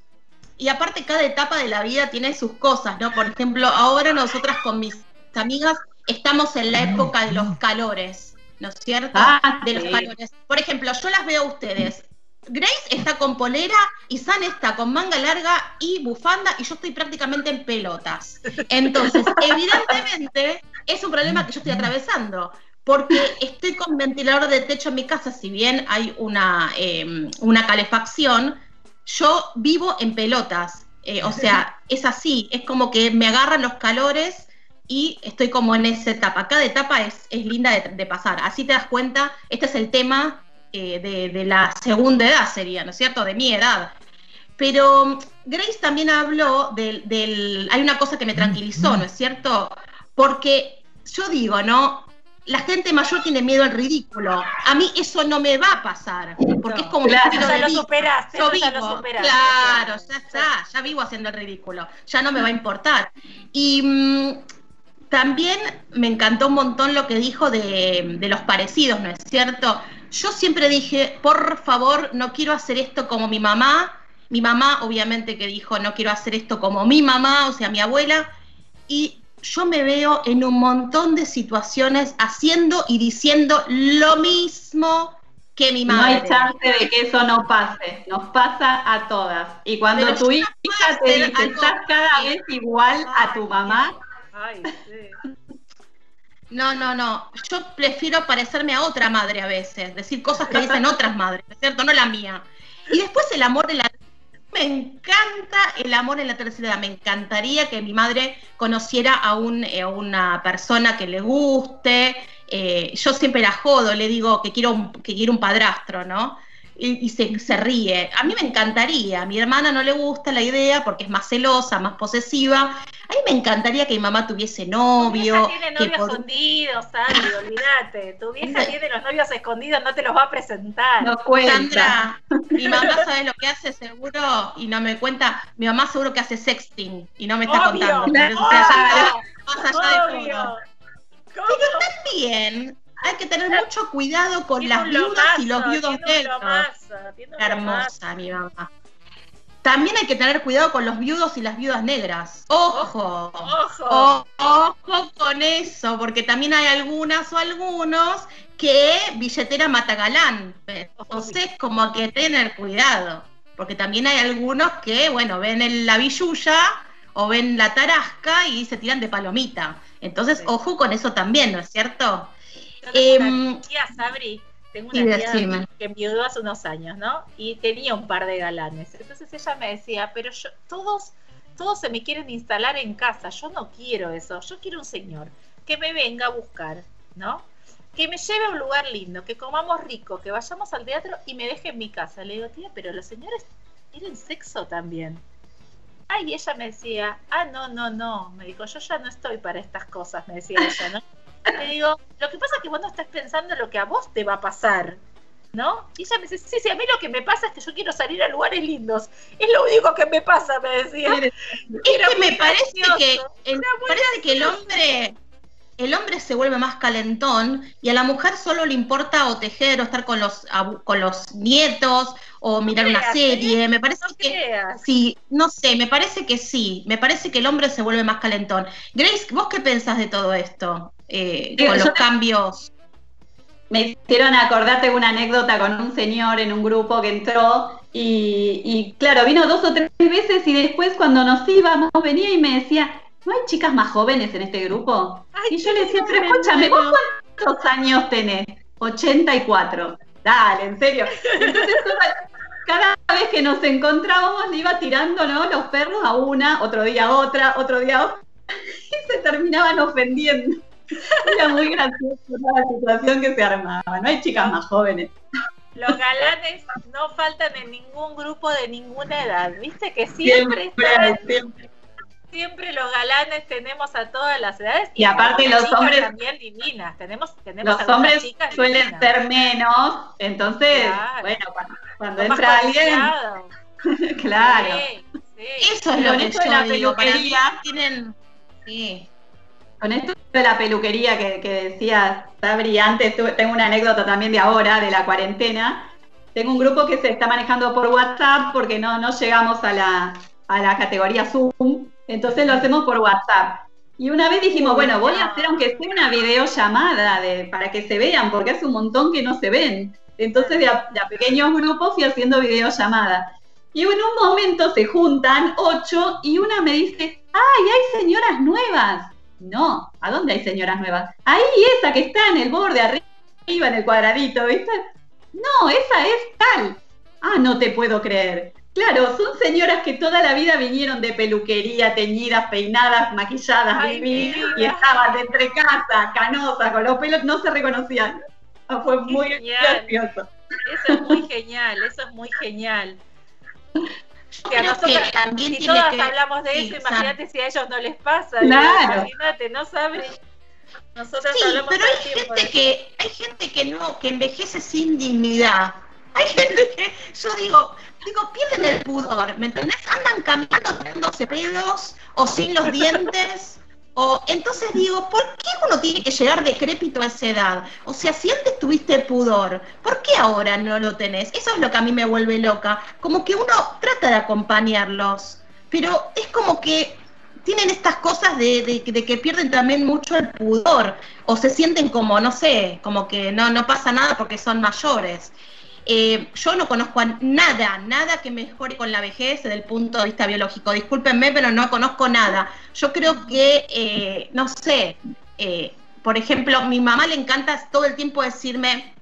y aparte cada etapa de la vida tiene sus cosas, ¿no? Por ejemplo, ahora nosotras con mis amigas estamos en la época de los calores, ¿no es cierto? Ah, de los calores. Por ejemplo, yo las veo a ustedes. Grace está con polera y San está con manga larga y bufanda y yo estoy prácticamente en pelotas. Entonces, evidentemente es un problema que yo estoy atravesando porque estoy con ventilador de techo en mi casa, si bien hay una, eh, una calefacción, yo vivo en pelotas. Eh, o sea, es así, es como que me agarran los calores y estoy como en esa etapa. Cada etapa es, es linda de, pasar. Así te das cuenta, este es el tema eh, de, la segunda edad, sería, ¿no es cierto? De mi edad. Pero Grace también habló del, del... Hay una cosa que me tranquilizó, ¿no es cierto? Porque yo digo, ¿no? la gente mayor tiene miedo al ridículo. A mí eso no me va a pasar, porque es como claro, ya lo superaste, yo vivo, lo claro, ya está, ya vivo haciendo el ridículo, ya no me va a importar. Y mm, también me encantó un montón lo que dijo de, de los parecidos, ¿no es cierto? Yo siempre dije, por favor, no quiero hacer esto como mi mamá. Mi mamá, obviamente, que dijo, no quiero hacer esto como mi mamá, o sea, mi abuela. Y yo me veo en un montón de situaciones haciendo y diciendo lo mismo que mi madre. No hay chance de que eso no pase, nos pasa a todas. Y cuando tu hija te dice, estás cada vez igual a tu mamá. Ay, sí. No, no, no. Yo prefiero parecerme a otra madre a veces, decir cosas que dicen otras madres, ¿cierto? No la mía. Y después el amor de la me encanta el amor en la tercera edad. Me encantaría que mi madre conociera a, un, eh, una persona que le guste. Eh, yo siempre la jodo, le digo que quiero un, que quiero un padrastro, ¿no? Y, se, ríe. A mí me encantaría, a mi hermana no le gusta la idea porque es más celosa, más posesiva. A mí me encantaría que mi mamá tuviese novio. Tu tiene novios escondidos, Sandra, olvídate. Tu vieja tiene los novios escondidos, no te los va a presentar. No cuenta. Sandra, mi mamá sabe lo que hace seguro y no me cuenta. Mi mamá seguro que hace sexting y no me está contando. Obvio, más allá de todo. Pero también hay que tener mucho cuidado con las viudas y los viudos negros. Hermosa, mi mamá. También hay que tener cuidado con los viudos y las viudas negras. Ojo, ojo, ojo con eso, porque también hay algunas o algunos que billetera mata galán. Entonces, como que tener cuidado, porque también hay algunos que, bueno, ven la billulla o ven la tarasca y se tiran de palomita. Entonces, ojo con eso también, ¿no es cierto? Eh, tía, Sabri, tengo una tía que enviudó hace unos años, ¿no? Y tenía un par de galanes. Entonces ella me decía, pero yo, todos, todos se me quieren instalar en casa, yo no quiero eso, yo quiero un señor que me venga a buscar, ¿no? Que me lleve a un lugar lindo, que comamos rico, que vayamos al teatro y me deje en mi casa. Le digo, tía, pero los señores tienen sexo también. Ay, ella me decía, ah, no, no, no. Me dijo, yo ya no estoy para estas cosas, me decía ella, ¿no? Te digo, lo que pasa es que vos no estás pensando en lo que a vos te va a pasar. ¿No? Y ella me dice, sí, sí, a mí lo que me pasa es que yo quiero salir a lugares lindos. Es lo único que me pasa, me decía. Es que me parece que, el, parece que el hombre el hombre se vuelve más calentón y a la mujer solo le importa o tejer o estar con los, con los nietos o mirar una serie. Me parece que sí, no sé, me parece que sí, me parece que el hombre se vuelve más calentón. Grace, ¿vos qué pensás de todo esto? Eh, con los cambios. Me hicieron acordarte una anécdota con un señor en un grupo que entró y, y claro, vino dos o tres veces y después cuando nos íbamos venía y me decía, ¿no hay chicas más jóvenes en este grupo? y yo le decía, pero escúchame, ¿vos cuántos años tenés? 84. Dale, en serio. Entonces, cada vez que nos encontrábamos le iba tirando ¿no? los perros a una, otro día a otra, otro día a otra, y se terminaban ofendiendo. Era muy graciosa la situación que se armaba. No hay chicas más jóvenes. Los galanes no faltan en ningún grupo de ninguna edad, ¿viste? Que siempre, siempre siempre los galanes tenemos a todas las edades. Y, aparte los hombres también divinas. Tenemos, tenemos los hombres suelen ser menos, entonces, bueno, cuando, entra alguien, claro. Eso es lo que yo la peluquería. tienen, Con esto de la peluquería que, que decía Sabri antes, tengo una anécdota también de ahora, de la cuarentena. Tengo un grupo que se está manejando por WhatsApp porque no, no llegamos a la, a la categoría Zoom entonces lo hacemos por WhatsApp. Y una vez dijimos, bueno, voy a hacer aunque sea una videollamada de, para que se vean, porque hace un montón que no se ven. Entonces de a, pequeños grupos fui haciendo videollamada. Y en un momento se juntan ocho y una me dice, ¡ay, hay señoras nuevas! No, ¿a dónde hay señoras nuevas? Ahí, esa que está en el borde, arriba, en el cuadradito, ¿viste? No, esa es tal. Ah, no te puedo creer. Claro, son señoras que toda la vida vinieron de peluquería, teñidas, peinadas, maquilladas, y estaban de entre casa, canosas, con los pelos, no se reconocían. Ah, fue muy gracioso. Eso es muy genial, eso es muy genial. Que a nosotros, también si todas hablamos de eso, imagínate si a ellos no les pasa. Claro. Imagínate, no sabes. Nosotros sí, pero hay gente que hay gente que no que envejece sin dignidad. Hay gente que yo digo, digo, pierden el pudor, ¿me entendés? Andan caminando teniéndose pedos o sin los dientes. O, entonces digo, ¿por qué uno tiene que llegar decrépito a esa edad? O sea, si antes tuviste pudor, ¿por qué ahora no lo tenés? Eso es lo que a mí me vuelve loca. Como que uno trata de acompañarlos, pero es como que tienen estas cosas de, de, que pierden también mucho el pudor, o se sienten como, no sé, como que no, no pasa nada porque son mayores. Eh, yo no conozco nada, nada que mejore con la vejez desde el punto de vista biológico. Discúlpenme, pero no conozco nada. Yo creo que, eh, no sé, eh, por ejemplo, mi mamá le encanta todo el tiempo decirme,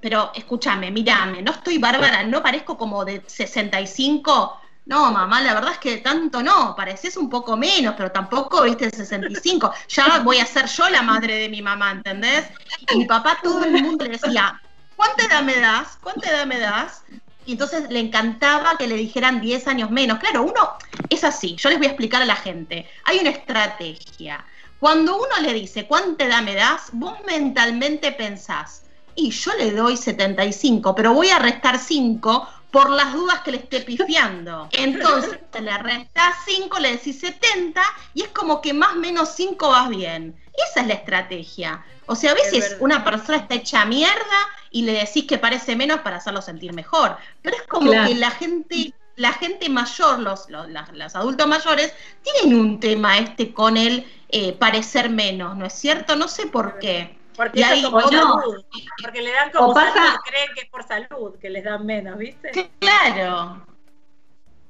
pero escúchame, mírame, no estoy bárbara, no parezco como de 65. No, mamá, la verdad es que tanto no, pareces un poco menos, pero tampoco viste 65. Ya voy a ser yo la madre de mi mamá, ¿entendés? Y mi papá todo el mundo le decía, ¿cuánta edad me das? ¿Cuánta edad me das? Y entonces le encantaba que le dijeran 10 años menos. Claro, uno es así, yo les voy a explicar a la gente. Hay una estrategia. Cuando uno le dice cuánta edad me das, vos mentalmente pensás, y yo le doy 75, pero voy a restar 5 por las dudas que le esté pifiando. Entonces le restás 5, le decís 70 y es como que más o menos 5 vas bien. Esa es la estrategia. O sea, a veces una persona está hecha mierda y le decís que parece menos para hacerlo sentir mejor. Pero es como que la gente, la gente mayor, los, los, adultos mayores, tienen un tema este con el eh, parecer menos, ¿no es cierto? No sé por qué. Porque, porque le dan como salud, creen que es por salud que les dan menos, ¿viste? Claro.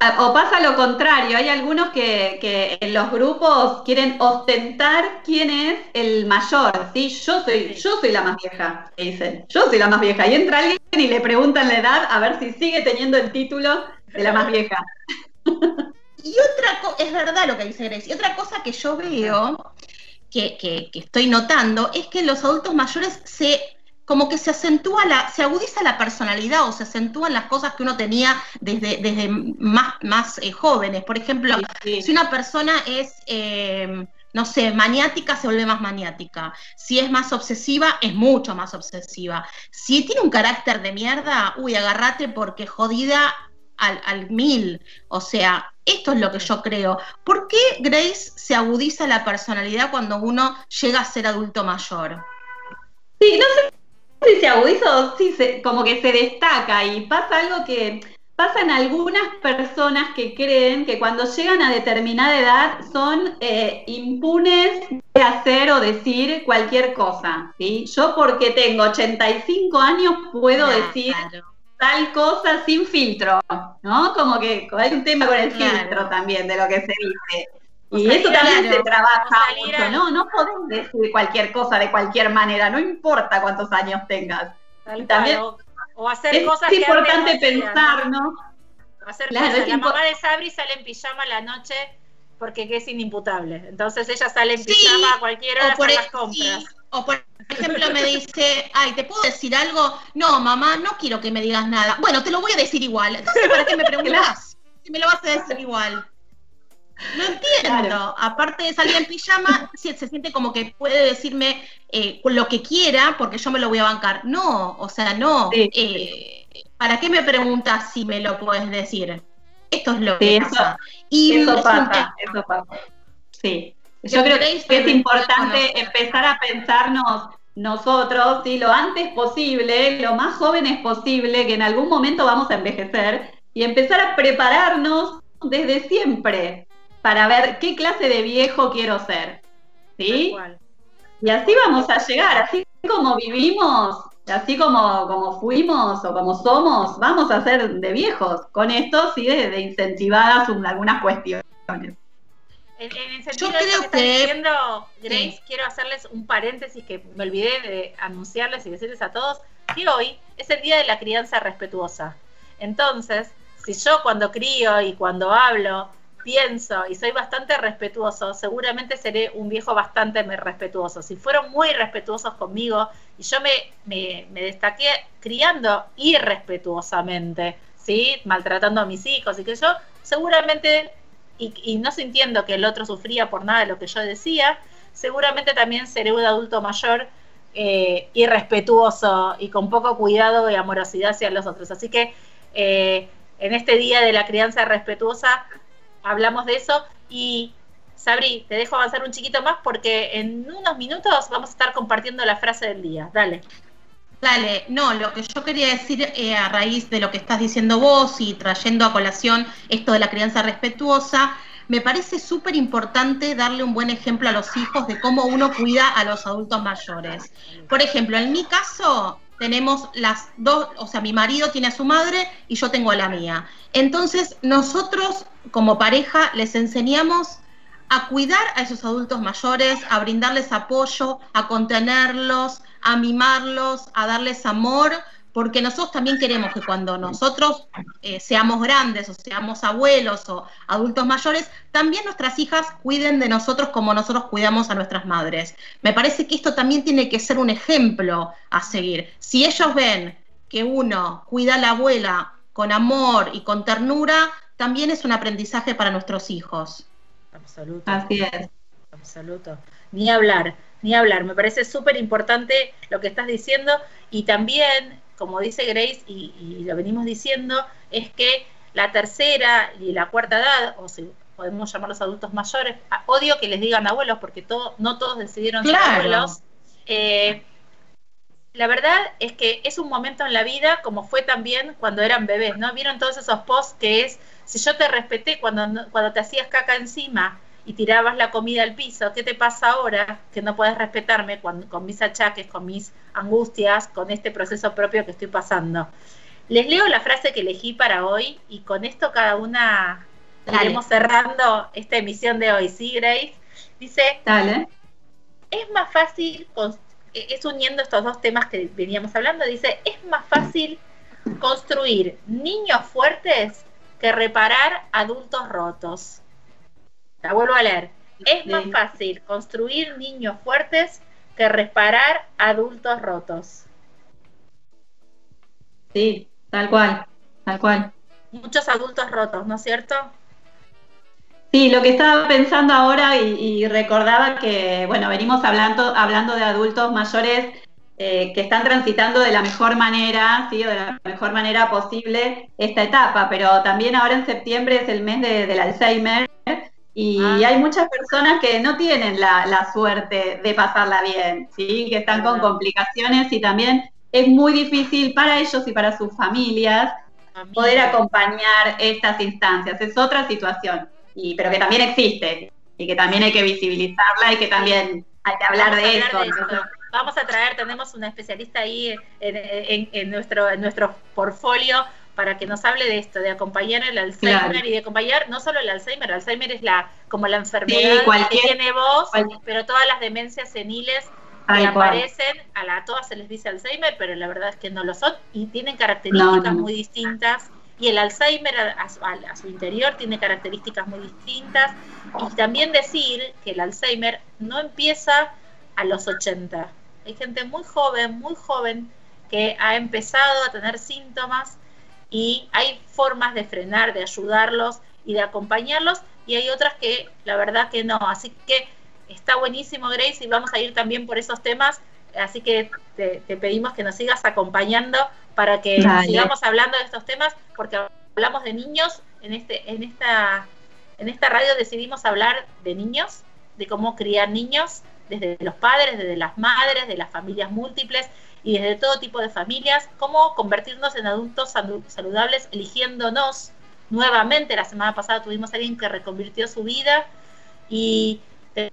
Ah, o pasa lo contrario, hay algunos que, en los grupos quieren ostentar quién es el mayor, ¿sí? Yo soy, yo soy la más vieja, dicen, yo soy la más vieja. Y entra alguien y le preguntan la edad a ver si sigue teniendo el título de la más vieja. Y otra cosa, es verdad lo que dice Grace, y otra cosa que yo veo, que, que estoy notando, es que los adultos mayores se como que se acentúa la, se agudiza la personalidad o se acentúan las cosas que uno tenía desde, desde más, más eh, jóvenes. Por ejemplo, si una persona es, eh, no sé, maniática, se vuelve más maniática. Si es más obsesiva, es mucho más obsesiva. Si tiene un carácter de mierda, uy, agárrate porque jodida al, al mil. O sea, esto es lo que yo creo. ¿Por qué Grace se agudiza la personalidad cuando uno llega a ser adulto mayor? Sí, no sé si se agudiza si se, como que se destaca y pasa algo que pasan algunas personas que creen que cuando llegan a determinada edad son eh, impunes de hacer o decir cualquier cosa. ¿sí? Yo porque tengo 85 años puedo decir tal cosa sin filtro, ¿no? Como que hay un tema con el filtro también de lo que se dice. Y eso también se trabaja mucho, ¿no? No podés decir cualquier cosa de cualquier manera, no importa cuántos años tengas. también o hacer cosas es importante pensar, ¿no? Hacer cosas. La mamá de Sabri sale en pijama la noche porque es inimputable. Entonces ella sale en pijama a cualquier hora por las compras. O por ejemplo me dice, ay, ¿te puedo decir algo? No, mamá, no quiero que me digas nada. Bueno, te lo voy a decir igual. Entonces, ¿para qué me preguntas? Si me lo vas a decir igual. No entiendo. Aparte de salir en pijama, se, siente como que puede decirme eh, lo que quiera porque yo me lo voy a bancar. No, o sea, no. Eh, ¿Para qué me preguntas si me lo puedes decir? Esto es lo que pasa. Y eso pasa, eso pasa. Sí. Yo creo que es importante empezar a pensarnos nosotros, ¿sí? lo antes posible, lo más jóvenes posible, que en algún momento vamos a envejecer, y empezar a prepararnos desde siempre para ver qué clase de viejo quiero ser. ¿Sí? Y así vamos a llegar, así como vivimos, así como, como fuimos o como somos, vamos a ser de viejos. Con esto sí de, incentivadas algunas cuestiones. En, el sentido Yo creo que, diciendo, Grace, quiero hacerles un paréntesis que me olvidé de anunciarles y decirles a todos que hoy es el día de la crianza respetuosa. Entonces, si yo cuando crío y cuando hablo pienso y soy bastante respetuoso, seguramente seré un viejo bastante respetuoso. Si fueron muy respetuosos conmigo y yo me, me, destaqué criando irrespetuosamente, ¿sí? maltratando a mis hijos y que yo seguramente, y, no sintiendo que el otro sufría por nada de lo que yo decía, seguramente también seré un adulto mayor eh, irrespetuoso y con poco cuidado y amorosidad hacia los otros. Así que eh, en este día de la crianza respetuosa, hablamos de eso y Sabri, te dejo avanzar un chiquito más porque en unos minutos vamos a estar compartiendo la frase del día. Dale. Dale, no, lo que yo quería decir eh, a raíz de lo que estás diciendo vos y trayendo a colación esto de la crianza respetuosa, me parece súper importante darle un buen ejemplo a los hijos de cómo uno cuida a los adultos mayores. Por ejemplo, en mi caso, tenemos las dos, o sea, mi marido tiene a su madre y yo tengo a la mía. Entonces, nosotros como pareja les enseñamos a cuidar a esos adultos mayores, a brindarles apoyo, a contenerlos, a mimarlos, a darles amor, porque nosotros también queremos que cuando nosotros eh, seamos grandes o seamos abuelos o adultos mayores, también nuestras hijas cuiden de nosotros como nosotros cuidamos a nuestras madres. Me parece que esto también tiene que ser un ejemplo a seguir. Si ellos ven que uno cuida a la abuela con amor y con ternura, también es un aprendizaje para nuestros hijos. Absoluto. Así es. Absoluto. Ni hablar, ni hablar. Me parece súper importante lo que estás diciendo y también como dice Grace, y, lo venimos diciendo, es que la tercera y la cuarta edad, o si podemos llamarlos adultos mayores, odio que les digan abuelos porque todo, no todos decidieron ser abuelos. Eh, la verdad es que es un momento en la vida como fue también cuando eran bebés, ¿no? Vieron todos esos posts que es, si yo te respeté cuando, cuando te hacías caca encima, y tirabas la comida al piso, ¿qué te pasa ahora que no puedes respetarme con, mis achaques, con mis angustias, con este proceso propio que estoy pasando? Les leo la frase que elegí para hoy y con esto cada una iremos cerrando esta emisión de hoy, ¿sí, Grace? Dice, Dale. es más fácil, es uniendo estos dos temas que veníamos hablando, dice, es más fácil construir niños fuertes que reparar adultos rotos. La vuelvo a leer. Es más fácil construir niños fuertes que reparar adultos rotos. Sí, tal cual, tal cual. Muchos adultos rotos, ¿no es cierto? Sí, lo que estaba pensando ahora y, recordaba que, bueno, venimos hablando, hablando de adultos mayores eh, que están transitando de la mejor manera, ¿sí? de la mejor manera posible esta etapa, pero también ahora en septiembre es el mes del Alzheimer y ah. hay muchas personas que no tienen la, suerte de pasarla bien, ¿sí? que están con complicaciones y también es muy difícil para ellos y para sus familias poder acompañar estas instancias. Es otra situación, y, pero que también existe y que también hay que visibilizarla y que también hay que hablar de, eso. Vamos a traer, tenemos una especialista ahí en, nuestro, en nuestro portfolio para que nos hable de esto, de acompañar el Alzheimer y de acompañar no solo el Alzheimer, el Alzheimer es la como la enfermedad que tiene voz, pero todas las demencias seniles que aparecen, a, la, todas se les dice Alzheimer, pero la verdad es que no lo son y tienen características muy distintas. Y el Alzheimer a, a, su interior tiene características muy distintas. Y también decir que el Alzheimer no empieza a los 80. Hay gente muy joven, muy joven, que ha empezado a tener síntomas y hay formas de frenar, de ayudarlos y de acompañarlos y hay otras que la verdad que no. Así que está buenísimo Grace y vamos a ir también por esos temas. Así que te, pedimos que nos sigas acompañando para que sigamos hablando de estos temas porque hablamos de niños en este en esta en esta radio decidimos hablar de niños, de cómo criar niños desde los padres, desde las madres, de las familias múltiples y desde todo tipo de familias, cómo convertirnos en adultos saludables eligiéndonos nuevamente. La semana pasada tuvimos a alguien que reconvirtió su vida y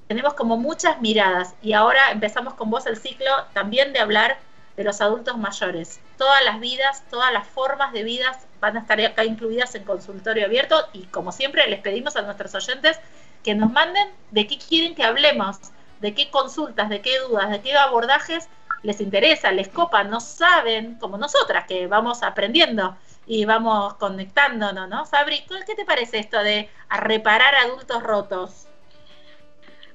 tenemos como muchas miradas y ahora empezamos con vos el ciclo también de hablar de los adultos mayores. Todas las vidas, todas las formas de vidas van a estar acá incluidas en consultorio abierto y como siempre les pedimos a nuestros oyentes que nos manden de qué quieren que hablemos de qué consultas, de qué dudas, de qué abordajes les interesa, les copa, no saben, como nosotras, que vamos aprendiendo y vamos conectándonos, ¿no? Sabri, ¿qué te parece esto de reparar adultos rotos?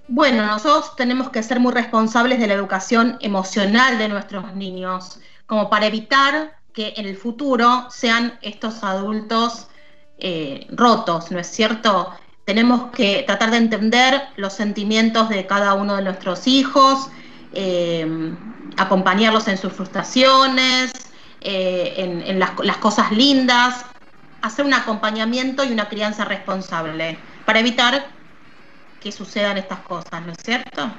Bueno, nosotros tenemos que ser muy responsables de la educación emocional de nuestros niños, como para evitar que en el futuro sean estos adultos eh, rotos, ¿no es cierto? tenemos que tratar de entender los sentimientos de cada uno de nuestros hijos, eh, acompañarlos en sus frustraciones, eh, en, las, cosas lindas, hacer un acompañamiento y una crianza responsable para evitar que sucedan estas cosas, ¿no es cierto?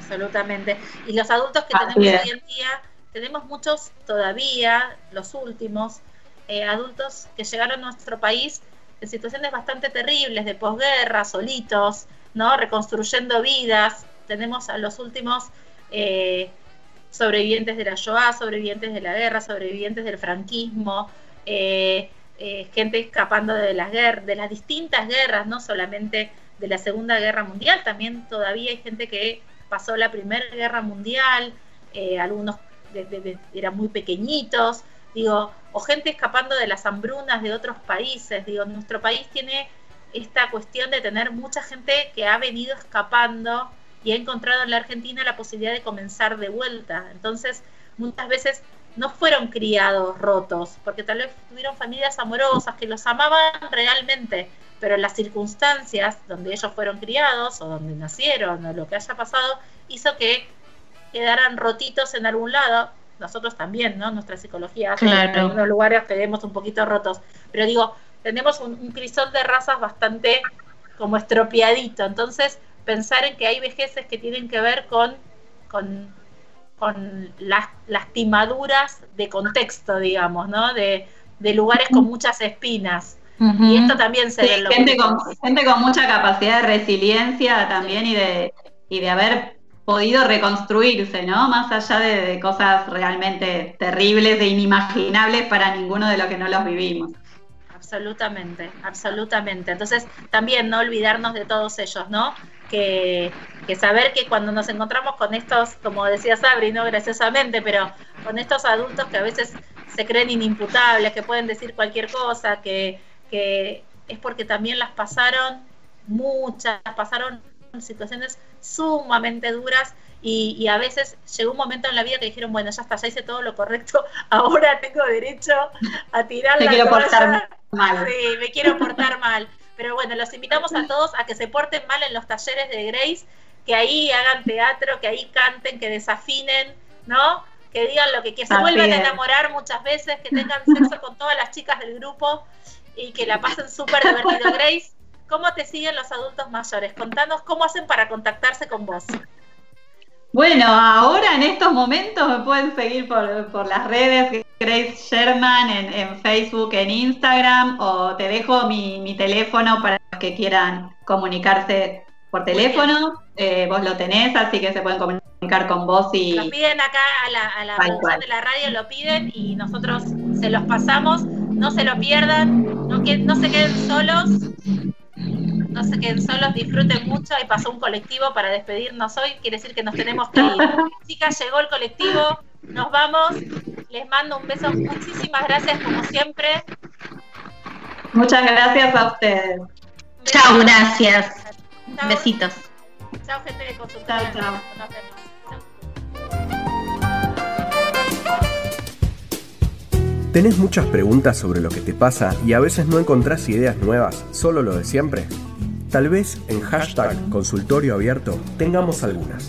Absolutamente. Y los adultos que tenemos hoy en día, tenemos muchos todavía, los últimos, eh, adultos que llegaron a nuestro país en situaciones bastante terribles de posguerra, solitos, ¿no? Reconstruyendo vidas. Tenemos a los últimos eh, sobrevivientes de la Shoah, sobrevivientes de la guerra, sobrevivientes del franquismo, eh, eh, gente escapando de las guerras, de las distintas guerras, no solamente de la Segunda Guerra Mundial, también todavía hay gente que pasó la Primera Guerra Mundial, algunos eran muy pequeñitos, digo, o gente escapando de las hambrunas de otros países, digo, nuestro país tiene esta cuestión de tener mucha gente que ha venido escapando y ha encontrado en la Argentina la posibilidad de comenzar de vuelta. Entonces, muchas veces no fueron criados rotos, porque tal vez tuvieron familias amorosas que los amaban realmente, pero las circunstancias donde ellos fueron criados o donde nacieron o lo que haya pasado hizo que quedaran rotitos en algún lado nosotros también, ¿no? Nuestra psicología en algunos lugares quedemos un poquito rotos. Pero digo, tenemos un, crisol de razas bastante como estropeadito. Entonces, pensar en que hay vejeces que tienen que ver con, con, las lastimaduras de contexto, digamos, ¿no? De, lugares con muchas espinas. Y esto también se ve en lo gente con, gente con mucha capacidad de resiliencia también y de, y de haber podido reconstruirse, ¿no? Más allá de, cosas realmente terribles e inimaginables para ninguno de los que no los vivimos. Absolutamente, absolutamente. Entonces, también no olvidarnos de todos ellos, ¿no? Que, saber que cuando nos encontramos con estos, como decía Sabri, ¿no? Graciosamente, pero con estos adultos que a veces se creen inimputables, que pueden decir cualquier cosa, que, que es porque también las pasaron muchas, pasaron situaciones sumamente duras y, a veces llegó un momento en la vida que dijeron, bueno, ya está, ya hice todo lo correcto, ahora tengo derecho a tirar me quiero portar mal. Sí, me quiero portar mal. Pero bueno, los invitamos a todos a que se porten mal en los talleres de Grace, que ahí hagan teatro, que ahí canten, que desafinen, ¿no? que digan lo que quieran, se vuelvan a enamorar muchas veces, que tengan sexo con todas las chicas del grupo y que la pasen súper divertido. Grace, ¿cómo te siguen los adultos mayores? Contanos cómo hacen para contactarse con vos. Bueno, ahora en estos momentos me pueden seguir por, las redes, Grace Sherman en, Facebook, en Instagram, o te dejo mi, teléfono para los que quieran comunicarse por teléfono. Eh, vos lo tenés, así que se pueden comunicar con vos y... Lo piden acá a la, a la de la radio, lo piden y nosotros se los pasamos. No se lo pierdan, no, no se queden solos no se queden solos, disfruten mucho. y pasó un colectivo para despedirnos hoy, quiere decir que nos tenemos que ir. Chicas, llegó el colectivo, nos vamos. Les mando un beso. Muchísimas gracias, como siempre. Muchas gracias a ustedes. Chao, gracias. Besitos. Chao, gente de consulta. Chao, ¿Tenés muchas preguntas sobre lo que te pasa y a veces no encontrás ideas nuevas, solo lo de siempre? Tal vez en hashtag consultorio abierto tengamos algunas.